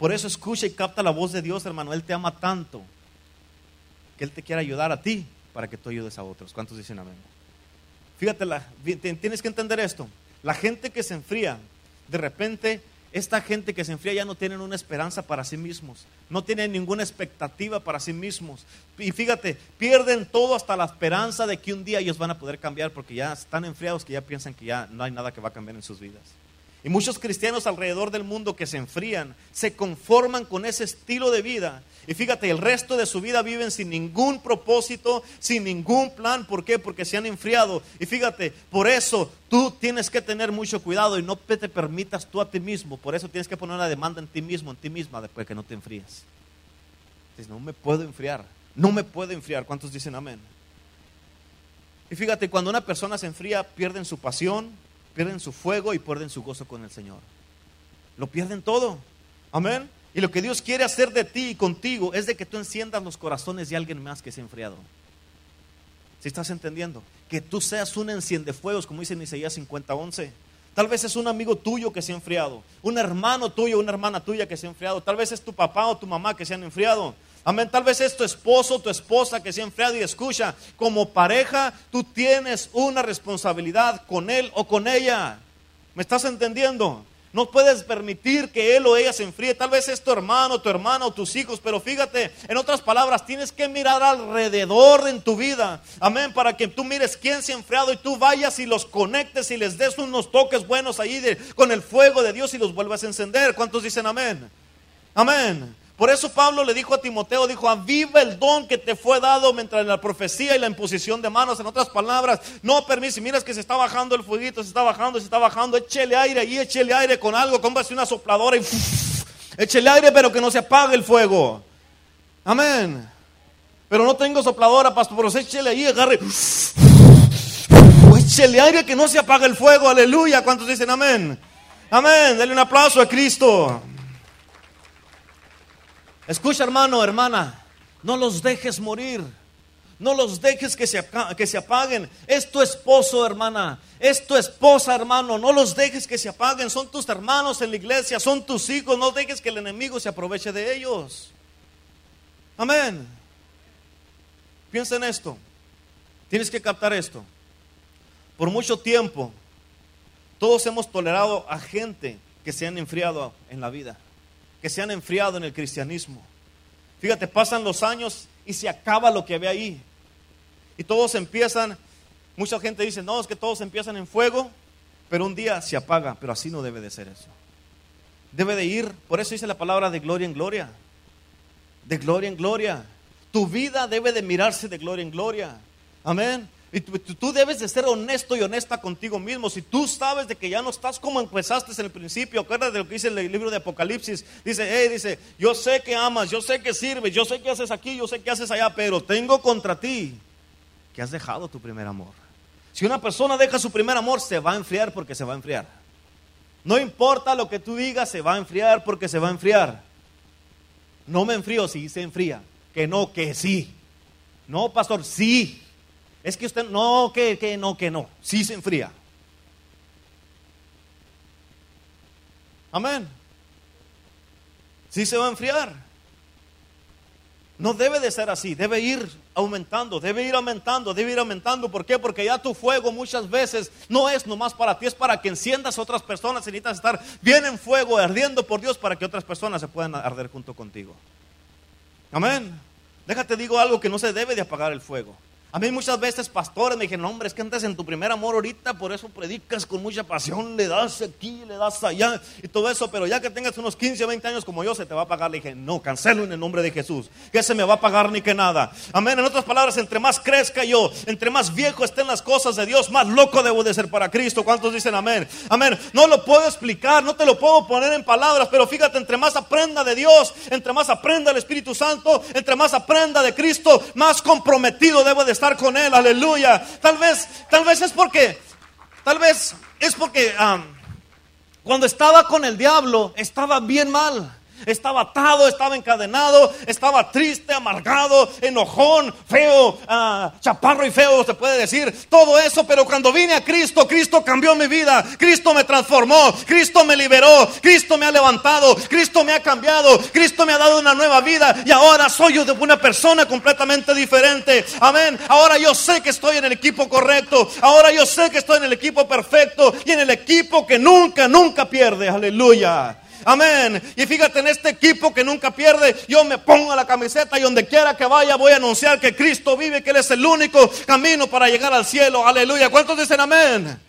Por eso escucha y capta la voz de Dios, hermano. Él te ama tanto que Él te quiere ayudar a ti para que tú ayudes a otros. ¿Cuántos dicen amén? Fíjate, tienes que entender esto. La gente que se enfría, de repente, esta gente que se enfría ya no tienen una esperanza para sí mismos, no tienen ninguna expectativa para sí mismos. Y fíjate, pierden todo hasta la esperanza de que un día ellos van a poder cambiar porque ya están enfriados que ya piensan que ya no hay nada que va a cambiar en sus vidas. Y muchos cristianos alrededor del mundo que se enfrían, se conforman con ese estilo de vida. Y fíjate, el resto de su vida viven sin ningún propósito, sin ningún plan. ¿Por qué? Porque se han enfriado. Y fíjate, por eso tú tienes que tener mucho cuidado y no te permitas tú a ti mismo. Por eso tienes que poner una demanda en ti mismo, en ti misma, después que no te enfríes. Dices, no me puedo enfriar, no me puedo enfriar. ¿Cuántos dicen amén? Y fíjate, cuando una persona se enfría, pierden su pasión, pierden su fuego y pierden su gozo con el Señor. Lo pierden todo. Amén. Y lo que Dios quiere hacer de ti y contigo es de que tú enciendas los corazones de alguien más que se ha enfriado. Si estás entendiendo? Que tú seas un enciendefuegos, como dice en Isaías 50:11. Tal vez es un amigo tuyo que se ha enfriado, un hermano tuyo, una hermana tuya que se ha enfriado, tal vez es tu papá o tu mamá que se han enfriado. Amén. Tal vez es tu esposo, tu esposa que se ha enfriado y escucha, como pareja tú tienes una responsabilidad con él o con ella. ¿Me estás entendiendo? No puedes permitir que él o ella se enfríe. Tal vez es tu hermano, tu hermana o tus hijos, pero fíjate, en otras palabras, tienes que mirar alrededor en tu vida. Amén, para que tú mires quién se ha enfriado y tú vayas y los conectes y les des unos toques buenos ahí con el fuego de Dios y los vuelvas a encender. ¿Cuántos dicen amén? Amén. Por eso Pablo le dijo a Timoteo, dijo, aviva el don que te fue dado mientras la profecía y la imposición de manos. En otras palabras, no permite, miras que se está bajando el fueguito, se está bajando, se está bajando, échele aire y échele aire con algo, cómprase una sopladora y *laughs* échele aire, pero que no se apague el fuego. Amén. Pero no tengo sopladora, pastor, pero échele ahí, agarre. *laughs* Échele aire que no se apague el fuego, aleluya. ¿Cuántos dicen amén? Amén. Dale un aplauso a Cristo. Escucha hermano, hermana, no los dejes morir. No los dejes que se, que se apaguen. Es tu esposo, hermana. Es tu esposa, hermano. No los dejes que se apaguen. Son tus hermanos en la iglesia. Son tus hijos. No dejes que el enemigo se aproveche de ellos. Amén. Piensa en esto. Tienes que captar esto. Por mucho tiempo, todos hemos tolerado a gente que se han enfriado en la vida que se han enfriado en el cristianismo. Fíjate, pasan los años y se acaba lo que había ahí. Y todos empiezan, mucha gente dice, no, es que todos empiezan en fuego, pero un día se apaga, pero así no debe de ser eso. Debe de ir, por eso dice la palabra de gloria en gloria. De gloria en gloria. Tu vida debe de mirarse de gloria en gloria. Amén. Y tú, debes de ser honesto y honesta contigo mismo. Si tú sabes de que ya no estás como empezaste en el principio, acuérdate de lo que dice el libro de Apocalipsis. Dice, hey, dice, yo sé que amas, yo sé que sirves, yo sé que haces aquí, yo sé que haces allá, pero tengo contra ti que has dejado tu primer amor. Si una persona deja su primer amor, se va a enfriar porque se va a enfriar. No importa lo que tú digas, se va a enfriar porque se va a enfriar. No me enfrío si se enfría. Que no, que sí. No, pastor, sí. Es que usted, no, que, que no, que no. Sí se enfría. Amén. Sí se va a enfriar. No debe de ser así, debe ir aumentando, debe ir aumentando, debe ir aumentando. ¿Por qué? Porque ya tu fuego muchas veces no es nomás para ti, es para que enciendas a otras personas. Necesitas estar bien en fuego, ardiendo por Dios para que otras personas se puedan arder junto contigo. Amén. Déjate digo algo que no se debe de apagar el fuego. A mí muchas veces pastores me dijeron, hombre, es que antes en tu primer amor ahorita, por eso predicas con mucha pasión, le das aquí, le das allá y todo eso, pero ya que tengas unos 15 o 20 años como yo, se te va a pagar. Le dije, no, cancelo en el nombre de Jesús, que se me va a pagar ni que nada. Amén. En otras palabras, entre más crezca yo, entre más viejo estén las cosas de Dios, más loco debo de ser para Cristo. ¿Cuántos dicen amén? Amén. No lo puedo explicar, no te lo puedo poner en palabras, pero fíjate, entre más aprenda de Dios, entre más aprenda el Espíritu Santo, entre más aprenda de Cristo, más comprometido debo de estar con Él, aleluya. Tal vez, tal vez es porque, tal vez es porque cuando estaba con el diablo estaba bien mal. Estaba atado, estaba encadenado, estaba triste, amargado, enojón, feo, ah, chaparro y feo, se puede decir. Todo eso, pero cuando vine a Cristo, Cristo cambió mi vida. Cristo me transformó, Cristo me liberó, Cristo me ha levantado, Cristo me ha cambiado, Cristo me ha dado una nueva vida y ahora soy yo una persona completamente diferente. Amén. Ahora yo sé que estoy en el equipo correcto. Ahora yo sé que estoy en el equipo perfecto y en el equipo que nunca, nunca pierde. Aleluya. Amén. Y fíjate en este equipo que nunca pierde, yo me pongo la camiseta y donde quiera que vaya voy a anunciar que Cristo vive, que Él es el único camino para llegar al cielo. Aleluya. ¿Cuántos dicen amén?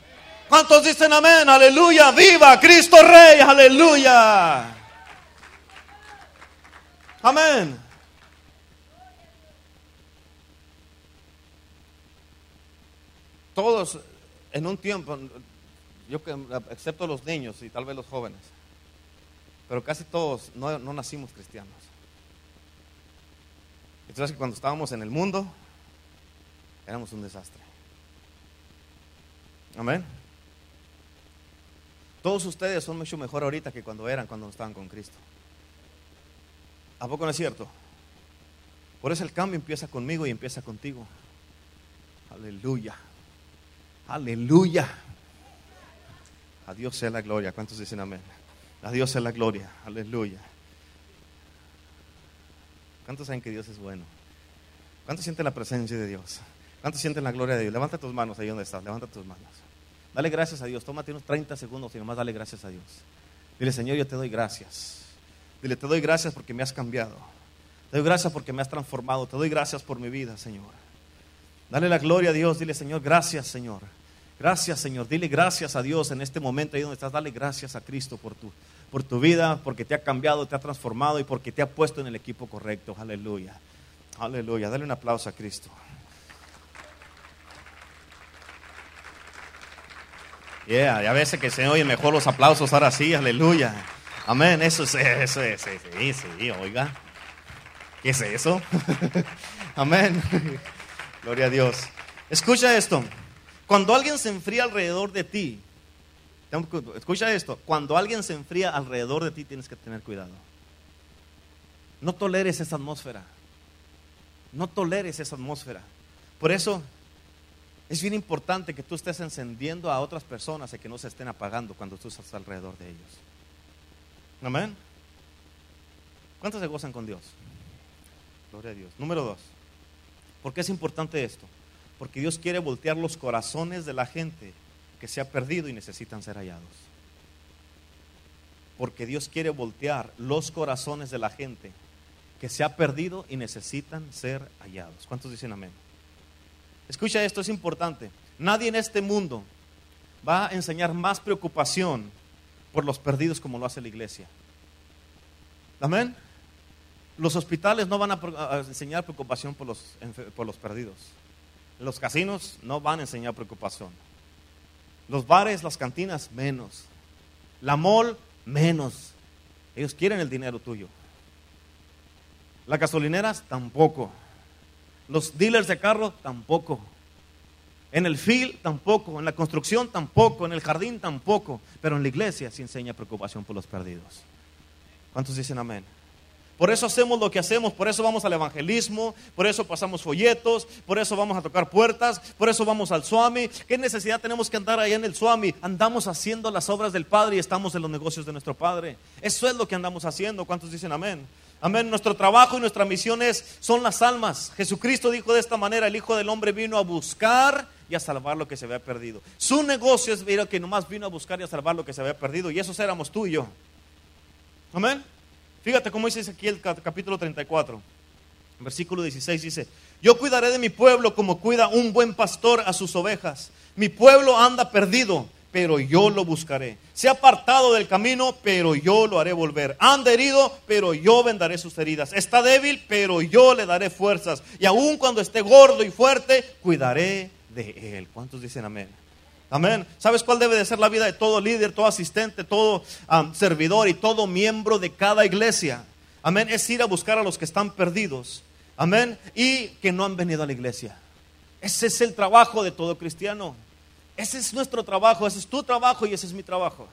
¿Cuántos dicen amén? Aleluya. Viva Cristo Rey. Aleluya. Amén. Todos en un tiempo, yo excepto los niños y tal vez los jóvenes, pero casi todos no, nacimos cristianos. Entonces cuando estábamos en el mundo, éramos un desastre. Amén. Todos ustedes son mucho mejor ahorita que cuando eran, cuando estaban con Cristo. ¿A poco no es cierto? Por eso el cambio empieza conmigo y empieza contigo. Aleluya. Aleluya. A Dios sea la gloria. ¿Cuántos dicen amén? A Dios sea la gloria. Aleluya. ¿Cuántos saben que Dios es bueno? ¿Cuántos sienten la presencia de Dios? ¿Cuántos sienten la gloria de Dios? Levanta tus manos ahí donde estás. Levanta tus manos. Dale gracias a Dios. Tómate unos 30 segundos y nomás dale gracias a Dios. Dile, Señor, yo te doy gracias. Dile, te doy gracias porque me has cambiado. Te doy gracias porque me has transformado. Te doy gracias por mi vida, Señor. Dale la gloria a Dios. Dile, Señor, gracias, Señor. Gracias, Señor. Dile gracias a Dios en este momento ahí donde estás. Dale gracias a Cristo por tu, por tu vida, porque te ha cambiado, te ha transformado y porque te ha puesto en el equipo correcto. Aleluya. Aleluya. Dale un aplauso a Cristo. Yeah, ya ves que se oyen mejor los aplausos ahora sí, aleluya. Amén, eso es, eso es, sí, sí, oiga. ¿Qué es eso? *laughs* Amén. *laughs* Gloria a Dios. Escucha esto. Cuando alguien se enfría alrededor de ti, escucha esto, cuando alguien se enfría alrededor de ti tienes que tener cuidado. No toleres esa atmósfera. No toleres esa atmósfera. Por eso es bien importante que tú estés encendiendo a otras personas y que no se estén apagando cuando tú estás alrededor de ellos. Amén. ¿Cuántos se gozan con Dios? Gloria a Dios. Número dos. ¿Por qué es importante esto? Porque Dios quiere voltear los corazones de la gente que se ha perdido y necesitan ser hallados. Porque Dios quiere voltear los corazones de la gente que se ha perdido y necesitan ser hallados. ¿Cuántos dicen amén? Escucha esto, es importante. Nadie en este mundo va a enseñar más preocupación por los perdidos como lo hace la iglesia. Amén. Los hospitales no van a, enseñar preocupación por los, por los perdidos. Los casinos no van a enseñar preocupación. Los bares, las cantinas, menos. La mall, menos. Ellos quieren el dinero tuyo. Las gasolineras, tampoco. Los dealers de carro, tampoco. En el field, tampoco. En la construcción, tampoco. En el jardín, tampoco. Pero en la iglesia se enseña preocupación por los perdidos. ¿Cuántos dicen amén? Por eso hacemos lo que hacemos, por eso vamos al evangelismo, por eso pasamos folletos, por eso vamos a tocar puertas, por eso vamos al Swami. ¿Qué necesidad tenemos que andar allá en el Swami? Andamos haciendo las obras del Padre y estamos en los negocios de nuestro Padre. Eso es lo que andamos haciendo. ¿Cuántos dicen amén? Amén. Nuestro trabajo y nuestra misión son las almas. Jesucristo dijo de esta manera, el Hijo del Hombre vino a buscar y a salvar lo que se había perdido. Su negocio es ver que nomás vino a buscar y a salvar lo que se había perdido. Y esos éramos tú y yo. Amén. Fíjate cómo dice aquí el capítulo 34, versículo 16 dice, yo cuidaré de mi pueblo como cuida un buen pastor a sus ovejas. Mi pueblo anda perdido, pero yo lo buscaré. Se ha apartado del camino, pero yo lo haré volver. Anda herido, pero yo vendaré sus heridas. Está débil, pero yo le daré fuerzas. Y aun cuando esté gordo y fuerte, cuidaré de él. ¿Cuántos dicen amén? Amén. ¿Sabes cuál debe de ser la vida de todo líder, todo asistente, todo servidor y todo miembro de cada iglesia? Amén. Es ir a buscar a los que están perdidos. Amén. Y que no han venido a la iglesia. Ese es el trabajo de todo cristiano. Ese es nuestro trabajo, ese es tu trabajo y ese es mi trabajo.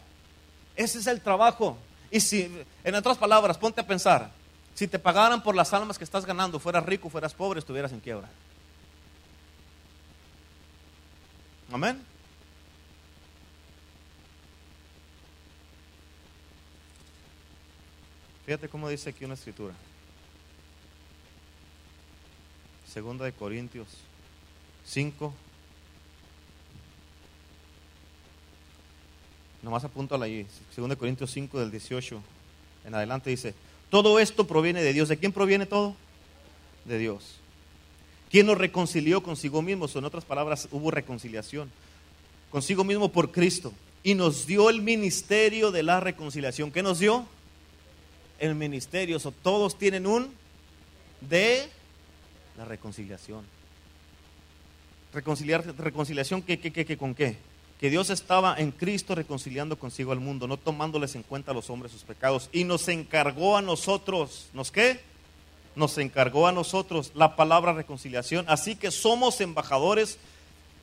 Ese es el trabajo. Y si, en otras palabras, ponte a pensar, si te pagaran por las almas que estás ganando, fueras rico, fueras pobre, estuvieras en quiebra. Amén. Fíjate cómo dice aquí una escritura. Segunda de Corintios 5. Nomás apúntala ahí. Segunda de Corintios 5 del 18 en adelante dice, todo esto proviene de Dios. ¿De quién proviene todo? De Dios. ¿Quién nos reconcilió consigo mismo? En otras palabras, hubo reconciliación. Consigo mismo por Cristo. Y nos dio el ministerio de la reconciliación. ¿Qué nos dio? El ministerio. todos tienen un de la reconciliación. Reconciliar, reconciliación ¿qué, qué, qué, con qué? Que Dios estaba en Cristo reconciliando consigo al mundo, no tomándoles en cuenta a los hombres sus pecados. Y nos encargó a nosotros, ¿nos qué? Nos encargó a nosotros la palabra reconciliación. Así que somos embajadores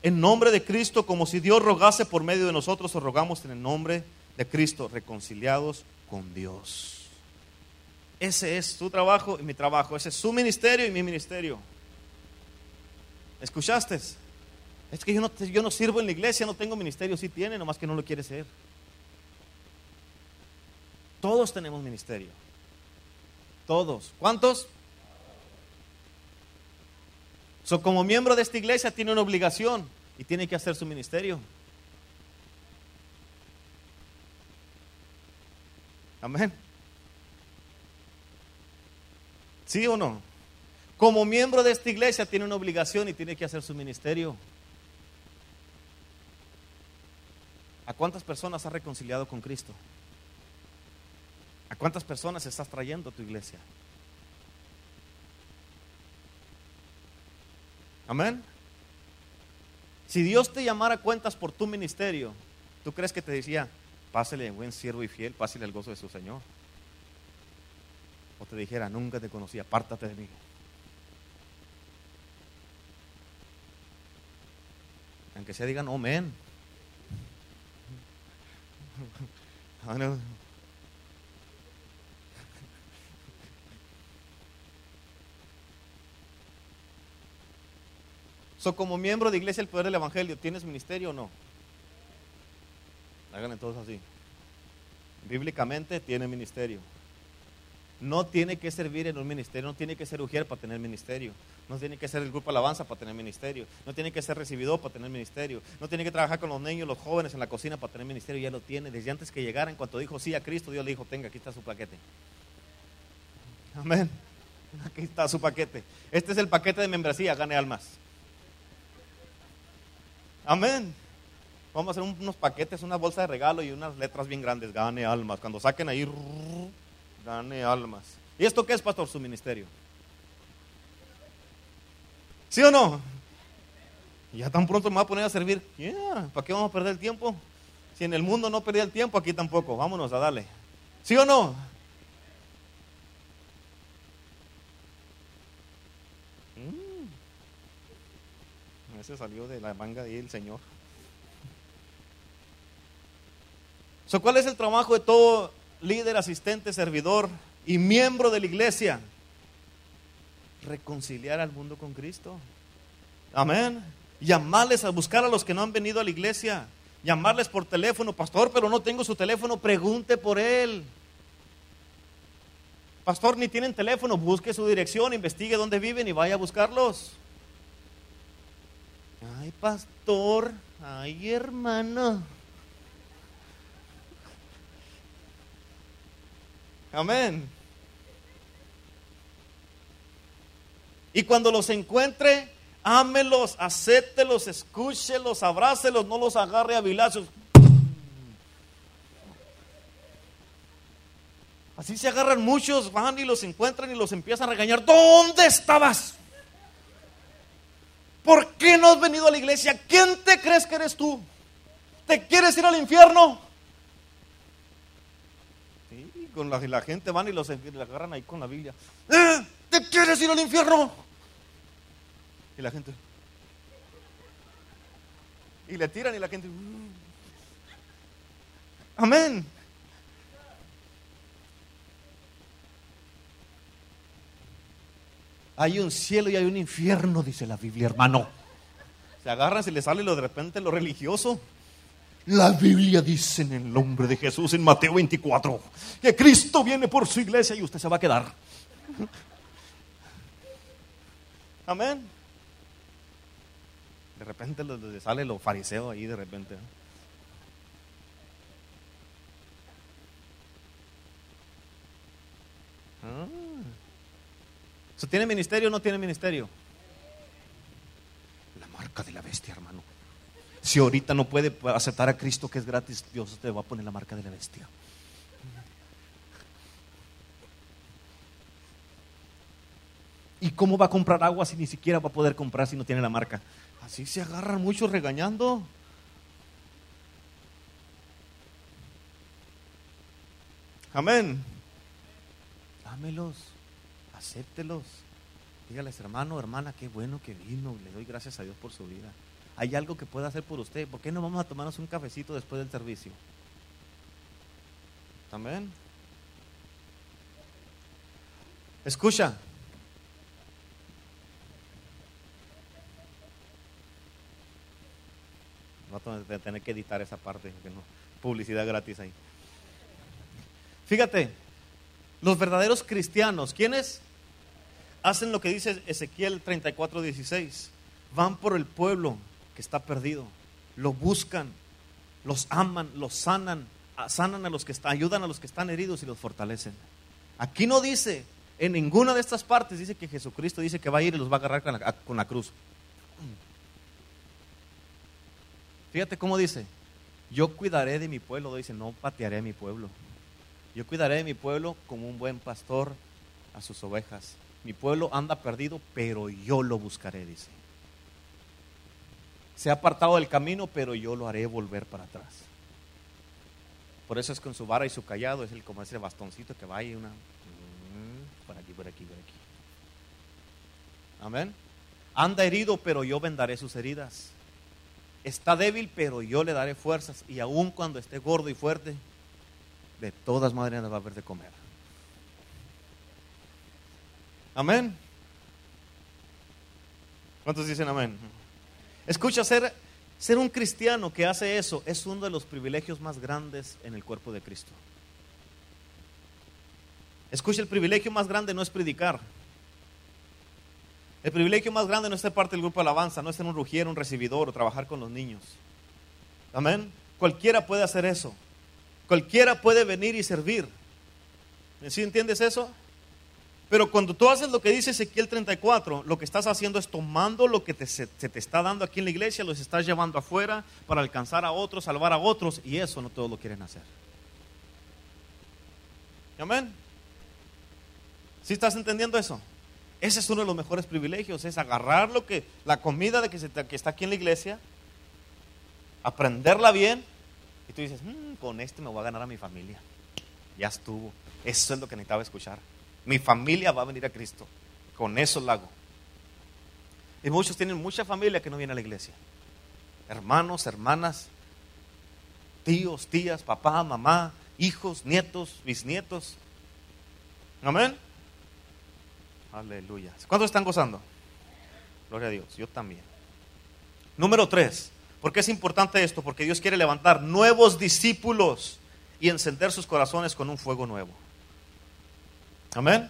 en nombre de Cristo, como si Dios rogase por medio de nosotros, o rogamos en el nombre de Cristo, reconciliados con Dios. Ese es tu trabajo y mi trabajo. Ese es su ministerio y mi ministerio. ¿Escuchaste? Es que yo no, yo no sirvo en la iglesia, no tengo ministerio. Sí tiene, nomás que no lo quiere ser. Todos tenemos ministerio. Todos. ¿Cuántos? So, como miembro de esta iglesia tiene una obligación y tiene que hacer su ministerio. Amén. ¿Sí o no? Como miembro de esta iglesia tiene una obligación y tiene que hacer su ministerio. ¿A cuántas personas has reconciliado con Cristo? ¿A cuántas personas estás trayendo a tu iglesia? Amén. Si Dios te llamara cuentas por tu ministerio, ¿tú crees que te decía, pásele buen siervo y fiel, pásele el gozo de su Señor? O te dijera, nunca te conocí, apártate de mí. Aunque se digan, amén. *laughs* So, como miembro de Iglesia El Poder del Evangelio, ¿tienes ministerio o no? Háganle todos así. Bíblicamente tiene ministerio. No tiene que servir en un ministerio, no tiene que ser ujier para tener ministerio, no tiene que ser el grupo alabanza para tener ministerio, no tiene que ser recibidor para tener ministerio, no tiene que trabajar con los niños, los jóvenes en la cocina para tener ministerio, ya lo tiene. Desde antes que llegara, en cuanto dijo sí a Cristo, Dios le dijo, tenga, aquí está su paquete. Amén. *laughs* Aquí está su paquete. Este es el paquete de membresía, gane almas. Amén. Vamos a hacer unos paquetes, una bolsa de regalo y unas letras bien grandes, gane almas. Cuando saquen ahí gane almas. ¿Y esto qué es, pastor? Su ministerio. ¿Sí o no? Ya tan pronto me va a poner a servir. ¿Para qué vamos a perder el tiempo? Si en el mundo no perdía el tiempo, aquí tampoco. Vámonos a darle. ¿Sí o no? Mm. Ese salió de la manga ahí el Señor. ¿Cuál es el trabajo de todo líder, asistente, servidor y miembro de la iglesia, reconciliar al mundo con Cristo. Amén. Llamarles a buscar a los que no han venido a la iglesia. Llamarles por teléfono, pastor, pero no tengo su teléfono, pregunte por él. Pastor, ni tienen teléfono, busque su dirección, investigue dónde viven y vaya a buscarlos. Ay, pastor, ay, hermano. Amén. Y cuando los encuentre, ámelos, acéptelos, escúchelos, abrácelos, no los agarre a vilazos. Así se agarran muchos, van y los encuentran y los empiezan a regañar. ¿Dónde estabas? ¿Por qué no has venido a la iglesia? ¿Quién te crees que eres tú? ¿Te quieres ir al infierno? con la, gente van y los agarran ahí con la Biblia. ¡Eh! ¿Te quieres ir al infierno? Y la gente. Y le tiran y la gente. Mm". Amén. Hay un cielo y hay un infierno, dice la Biblia, hermano. Se agarran, se les sale lo de repente lo religioso. La Biblia dice en el nombre de Jesús en Mateo 24 que Cristo viene por su iglesia y usted se va a quedar. Amén. De repente le sale lo fariseo ahí, de repente. Ah. ¿Tiene ministerio o no tiene ministerio? La marca de la bestia, hermano. Si ahorita no puede aceptar a Cristo que es gratis, Dios te va a poner la marca de la bestia. ¿Y cómo va a comprar agua si ni siquiera va a poder comprar si no tiene la marca? Así se agarran muchos regañando. Amén. Dámelos, acéptelos. Dígales, hermano, hermana, qué bueno que vino. Le doy gracias a Dios por su vida. Hay algo que pueda hacer por usted. ¿Por qué no vamos a tomarnos un cafecito después del servicio? Amén. Escucha, Voy a tener que editar esa parte, no, publicidad gratis ahí. Fíjate, los verdaderos cristianos, ¿quiénes hacen lo que dice Ezequiel 34, 16? Van por el pueblo que está perdido, lo buscan, los aman, los sanan, sanan a los que están, ayudan a los que están heridos y los fortalecen. Aquí no dice, en ninguna de estas partes dice que Jesucristo dice que va a ir y los va a agarrar con la, con la cruz. Fíjate cómo dice, yo cuidaré de mi pueblo, dice, no patearé a mi pueblo. Yo cuidaré de mi pueblo como un buen pastor a sus ovejas. Mi pueblo anda perdido, pero yo lo buscaré, dice. Se ha apartado del camino, pero yo lo haré volver para atrás. Por eso es con su vara y su callado, es el como ese bastoncito que va ahí una mm, por aquí, por aquí, por aquí. Amén. Anda herido, pero yo vendaré sus heridas está débil, pero yo le daré fuerzas. Y aun cuando esté gordo y fuerte, de todas maneras va a haber de comer. Amén. ¿Cuántos dicen amén? Escucha, ser, ser un cristiano que hace eso es uno de los privilegios más grandes en el cuerpo de Cristo. Escucha, el privilegio más grande no es predicar. El privilegio más grande no es ser parte del grupo de alabanza, no es ser un rugiero, un recibidor o trabajar con los niños. Amén. Cualquiera puede hacer eso. Cualquiera puede venir y servir. ¿Sí entiendes eso? Pero cuando tú haces lo que dice Ezequiel 34, lo que estás haciendo es tomando lo que se te está dando aquí en la iglesia, los estás llevando afuera para alcanzar a otros, salvar a otros, y eso no todos lo quieren hacer. Amén. ¿Sí estás entendiendo eso? Ese es uno de los mejores privilegios, es agarrar lo que, la comida de que, se, que está aquí en la iglesia, aprenderla bien, y tú dices, mm, con este me voy a ganar a mi familia. Ya estuvo. Eso es lo que necesitaba escuchar. Mi familia va a venir a Cristo. Con eso lo hago. Y muchos tienen mucha familia que no viene a la iglesia. Hermanos, hermanas, tíos, tías, papá, mamá, hijos, nietos, bisnietos. Amén. Aleluya. ¿Cuántos están gozando? Gloria a Dios, yo también. Número tres, ¿por qué es importante esto? Porque Dios quiere levantar nuevos discípulos y encender sus corazones con un fuego nuevo. Amén.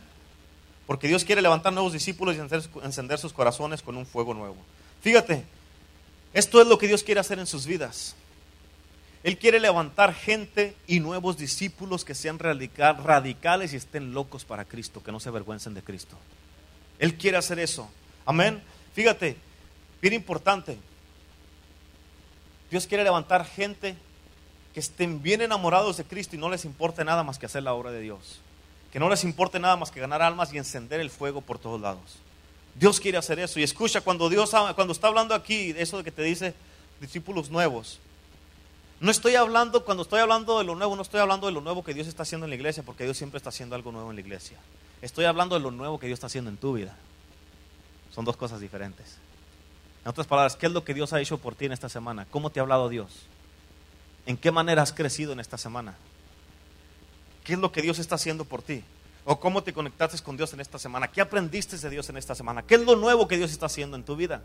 Porque Dios quiere levantar nuevos discípulos y encender sus corazones con un fuego nuevo. Fíjate, esto es lo que Dios quiere hacer en sus vidas. Él quiere levantar gente y nuevos discípulos que sean radicales y estén locos para Cristo, que no se avergüencen de Cristo. Él quiere hacer eso. Amén. Fíjate, bien importante. Dios quiere levantar gente que estén bien enamorados de Cristo y no les importe nada más que hacer la obra de Dios. Que no les importe nada más que ganar almas y encender el fuego por todos lados. Dios quiere hacer eso. Y escucha, cuando Dios cuando está hablando aquí, eso de que te dice discípulos nuevos, no estoy hablando, cuando estoy hablando de lo nuevo, no estoy hablando de lo nuevo que Dios está haciendo en la iglesia, porque Dios siempre está haciendo algo nuevo en la iglesia. Estoy hablando de lo nuevo que Dios está haciendo en tu vida. Son dos cosas diferentes. En otras palabras, ¿qué es lo que Dios ha hecho por ti en esta semana? ¿Cómo te ha hablado Dios? ¿En qué manera has crecido en esta semana? ¿Qué es lo que Dios está haciendo por ti? ¿O cómo te conectaste con Dios en esta semana? ¿Qué aprendiste de Dios en esta semana? ¿Qué es lo nuevo que Dios está haciendo en tu vida?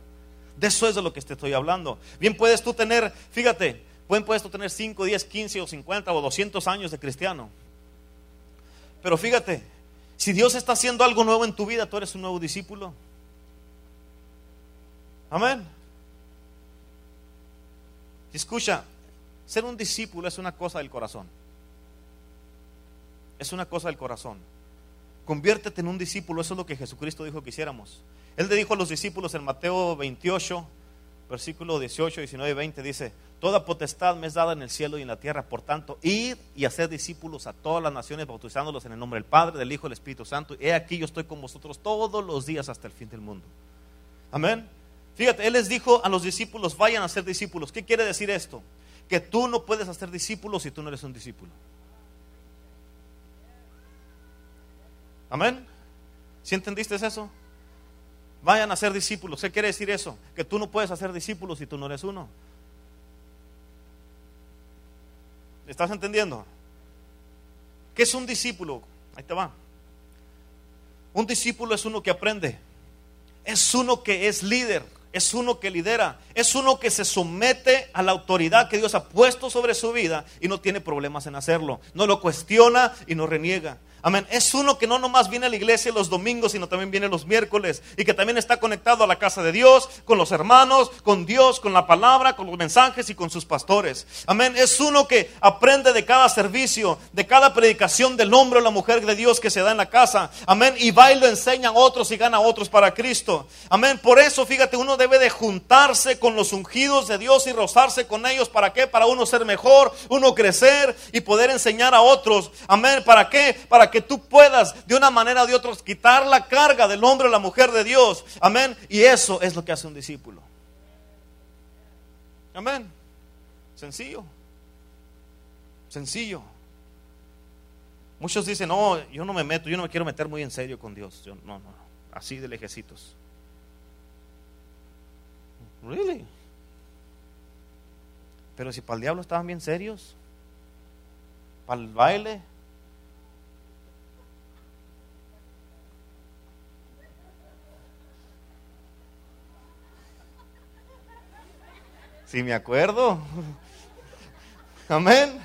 De eso es de lo que te estoy hablando. Bien puedes tú tener, fíjate, pueden puedes tú tener 5, 10, 15 o 50 o 200 años de cristiano. Pero fíjate, si Dios está haciendo algo nuevo en tu vida, tú eres un nuevo discípulo. Amén. Escucha, ser un discípulo es una cosa del corazón. Es una cosa del corazón. Conviértete en un discípulo, eso es lo que Jesucristo dijo que hiciéramos. Él le dijo a los discípulos en Mateo 28, versículo 18, 19 y 20, dice, Toda potestad me es dada en el cielo y en la tierra, por tanto, ir y hacer discípulos a todas las naciones, bautizándolos en el nombre del Padre, del Hijo y del Espíritu Santo. He aquí yo estoy con vosotros todos los días hasta el fin del mundo. Amén. Fíjate, Él les dijo a los discípulos, vayan a ser discípulos. ¿Qué quiere decir esto? Que tú no puedes hacer discípulos si tú no eres un discípulo. Amén. ¿Sí entendiste eso? Vayan a ser discípulos. ¿Qué quiere decir eso? Que tú no puedes hacer discípulos si tú no eres uno. ¿Estás entendiendo? ¿Qué es un discípulo? Ahí te va. Un discípulo es uno que aprende. Es uno que es líder es uno que lidera, es uno que se somete a la autoridad que Dios ha puesto sobre su vida y no tiene problemas en hacerlo. No lo cuestiona y no reniega. Amén. Es uno que no nomás viene a la iglesia los domingos, sino también viene los miércoles y que también está conectado a la casa de Dios, con los hermanos, con Dios, con la palabra, con los mensajes y con sus pastores. Amén. Es uno que aprende de cada servicio, de cada predicación del hombre o la mujer de Dios que se da en la casa. Amén. Y va y lo enseña a otros y gana a otros para Cristo. Amén. Por eso, fíjate, uno debe de juntarse con los ungidos de Dios y rozarse con ellos. ¿Para qué? Para uno ser mejor, uno crecer y poder enseñar a otros. Amén. ¿Para qué? Para que tú puedas de una manera o de otra quitar la carga del hombre o la mujer de Dios. Amén. Y eso es lo que hace un discípulo. Amén. Sencillo. Sencillo. Muchos dicen, no, yo no me meto, yo no me quiero meter muy en serio con Dios. Yo, no, no, así de lejecitos. Really? Pero si para el diablo estaban bien serios, para el baile, Si me acuerdo. Amén.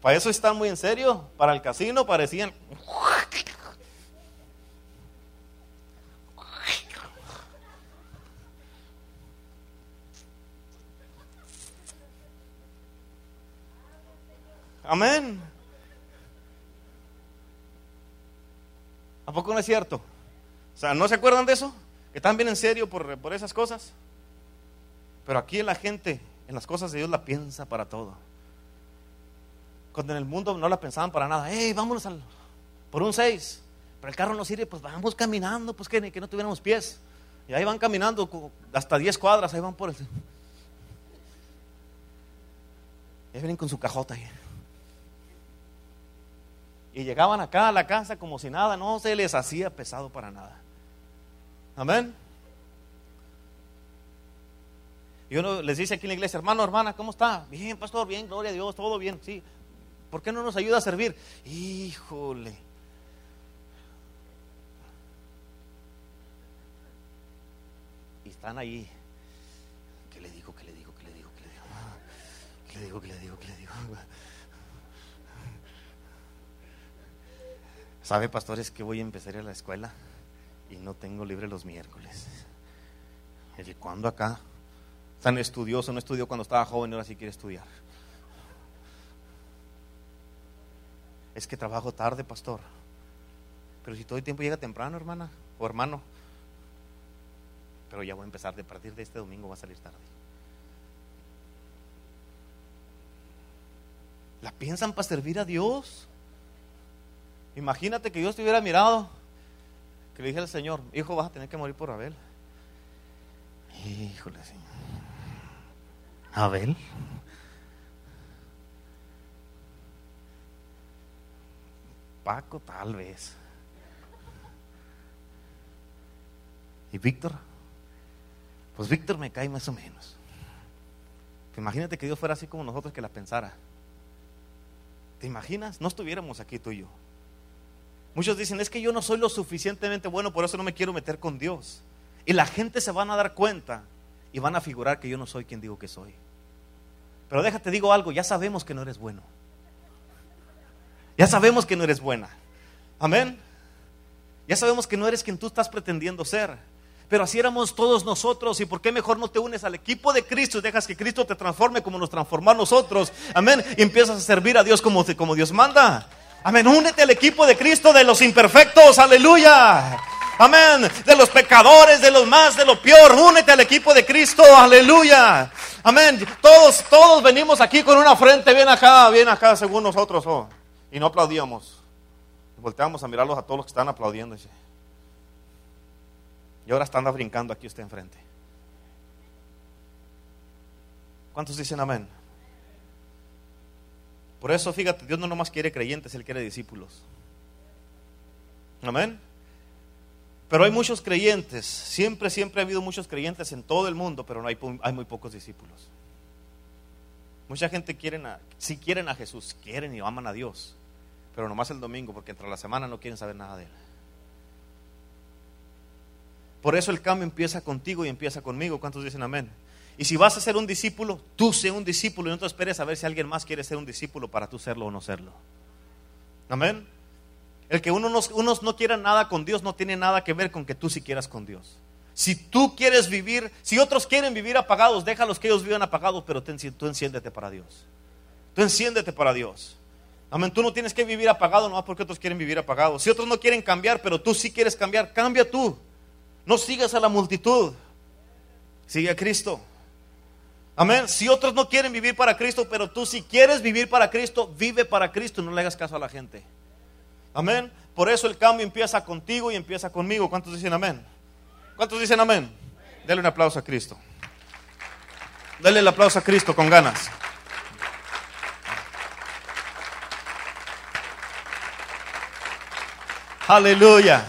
Para eso están muy en serio. Para el casino parecían. Amén. ¿A poco no es cierto? O sea, ¿no se acuerdan de eso? Que están bien en serio por, por esas cosas. Pero aquí la gente en las cosas de Dios la piensa para todo. Cuando en el mundo no la pensaban para nada. ¡Hey, vámonos al, por un 6! Pero el carro no sirve, pues vamos caminando, pues que, que no tuviéramos pies. Y ahí van caminando hasta 10 cuadras, ahí van por el... Y vienen con su cajota ahí. Y llegaban acá a la casa como si nada, no se les hacía pesado para nada. Amén. Y uno les dice aquí en la iglesia, hermano, hermana, ¿cómo está? Bien, pastor, bien, gloria a Dios, todo bien, sí. ¿Por qué no nos ayuda a servir? Híjole. Y están ahí. ¿Qué le digo? ¿Qué le digo? ¿Qué le digo? ¿Qué le digo? ¿Qué le digo? ¿Qué le digo? ¿Qué le digo? ¿Sabe, pastores, que voy a empezar a la escuela y no tengo libre los miércoles? ¿Y cuándo acá? Tan estudioso, no estudió cuando estaba joven y ahora sí quiere estudiar. Es que trabajo tarde, pastor. Pero si todo el tiempo llega temprano, hermana o hermano. Pero ya voy a empezar, de partir de este domingo va a salir tarde. ¿La piensan para servir a Dios? Imagínate que Dios te hubiera mirado, que le dije al Señor, hijo, vas a tener que morir por Abel. Híjole, Señor. Abel. Paco, tal vez. ¿Y Víctor? Pues Víctor me cae más o menos. Imagínate que Dios fuera así como nosotros que la pensara. ¿Te imaginas? No estuviéramos aquí tú y yo. Muchos dicen, es que yo no soy lo suficientemente bueno, por eso no me quiero meter con Dios. Y la gente se van a dar cuenta y van a figurar que yo no soy quien digo que soy. Pero déjate, digo algo, ya sabemos que no eres bueno. Ya sabemos que no eres buena. Amén. Ya sabemos que no eres quien tú estás pretendiendo ser. Pero así éramos todos nosotros. ¿Y por qué mejor no te unes al equipo de Cristo y dejas que Cristo te transforme como nos transformó a nosotros? Amén. Y empiezas a servir a Dios como, como Dios manda. Amén. Únete al equipo de Cristo de los imperfectos. Aleluya. Amén. De los pecadores, de los más, de lo peor. Únete al equipo de Cristo. Aleluya. Amén. Todos, todos venimos aquí con una frente bien acá, bien acá, según nosotros. Oh. Y no aplaudíamos. Volteamos a mirarlos a todos los que están aplaudiendo. Y ahora están brincando aquí usted enfrente. ¿Cuántos dicen amén? Por eso, fíjate, Dios no nomás quiere creyentes, Él quiere discípulos. Amén. Pero hay muchos creyentes, siempre, siempre ha habido muchos creyentes en todo el mundo, pero no hay, muy pocos discípulos. Mucha gente quieren a, sí quieren a Jesús, quieren y aman a Dios, pero nomás el domingo, porque entre la semana no quieren saber nada de Él. Por eso el cambio empieza contigo y empieza conmigo. ¿Cuántos dicen amén? Y si vas a ser un discípulo, tú sé un discípulo y no te esperes a ver si alguien más quiere ser un discípulo para tú serlo o no serlo. Amén. El que uno no, unos no quiera nada con Dios no tiene nada que ver con que tú sí quieras con Dios. Si tú quieres vivir, si otros quieren vivir apagados, déjalos que ellos vivan apagados, pero tú enciéndete para Dios. Tú enciéndete para Dios. Amén. Tú no tienes que vivir apagado no porque otros quieren vivir apagados. Si otros no quieren cambiar, pero tú sí quieres cambiar, cambia tú. No sigas a la multitud. Sigue a Cristo. Amén. Si otros no quieren vivir para Cristo, pero tú si quieres vivir para Cristo, vive para Cristo. No le hagas caso a la gente. Amén. Por eso el cambio empieza contigo y empieza conmigo. ¿Cuántos dicen amén? ¿Cuántos dicen amén? Dale un aplauso a Cristo. Dale el aplauso a Cristo con ganas. Aleluya.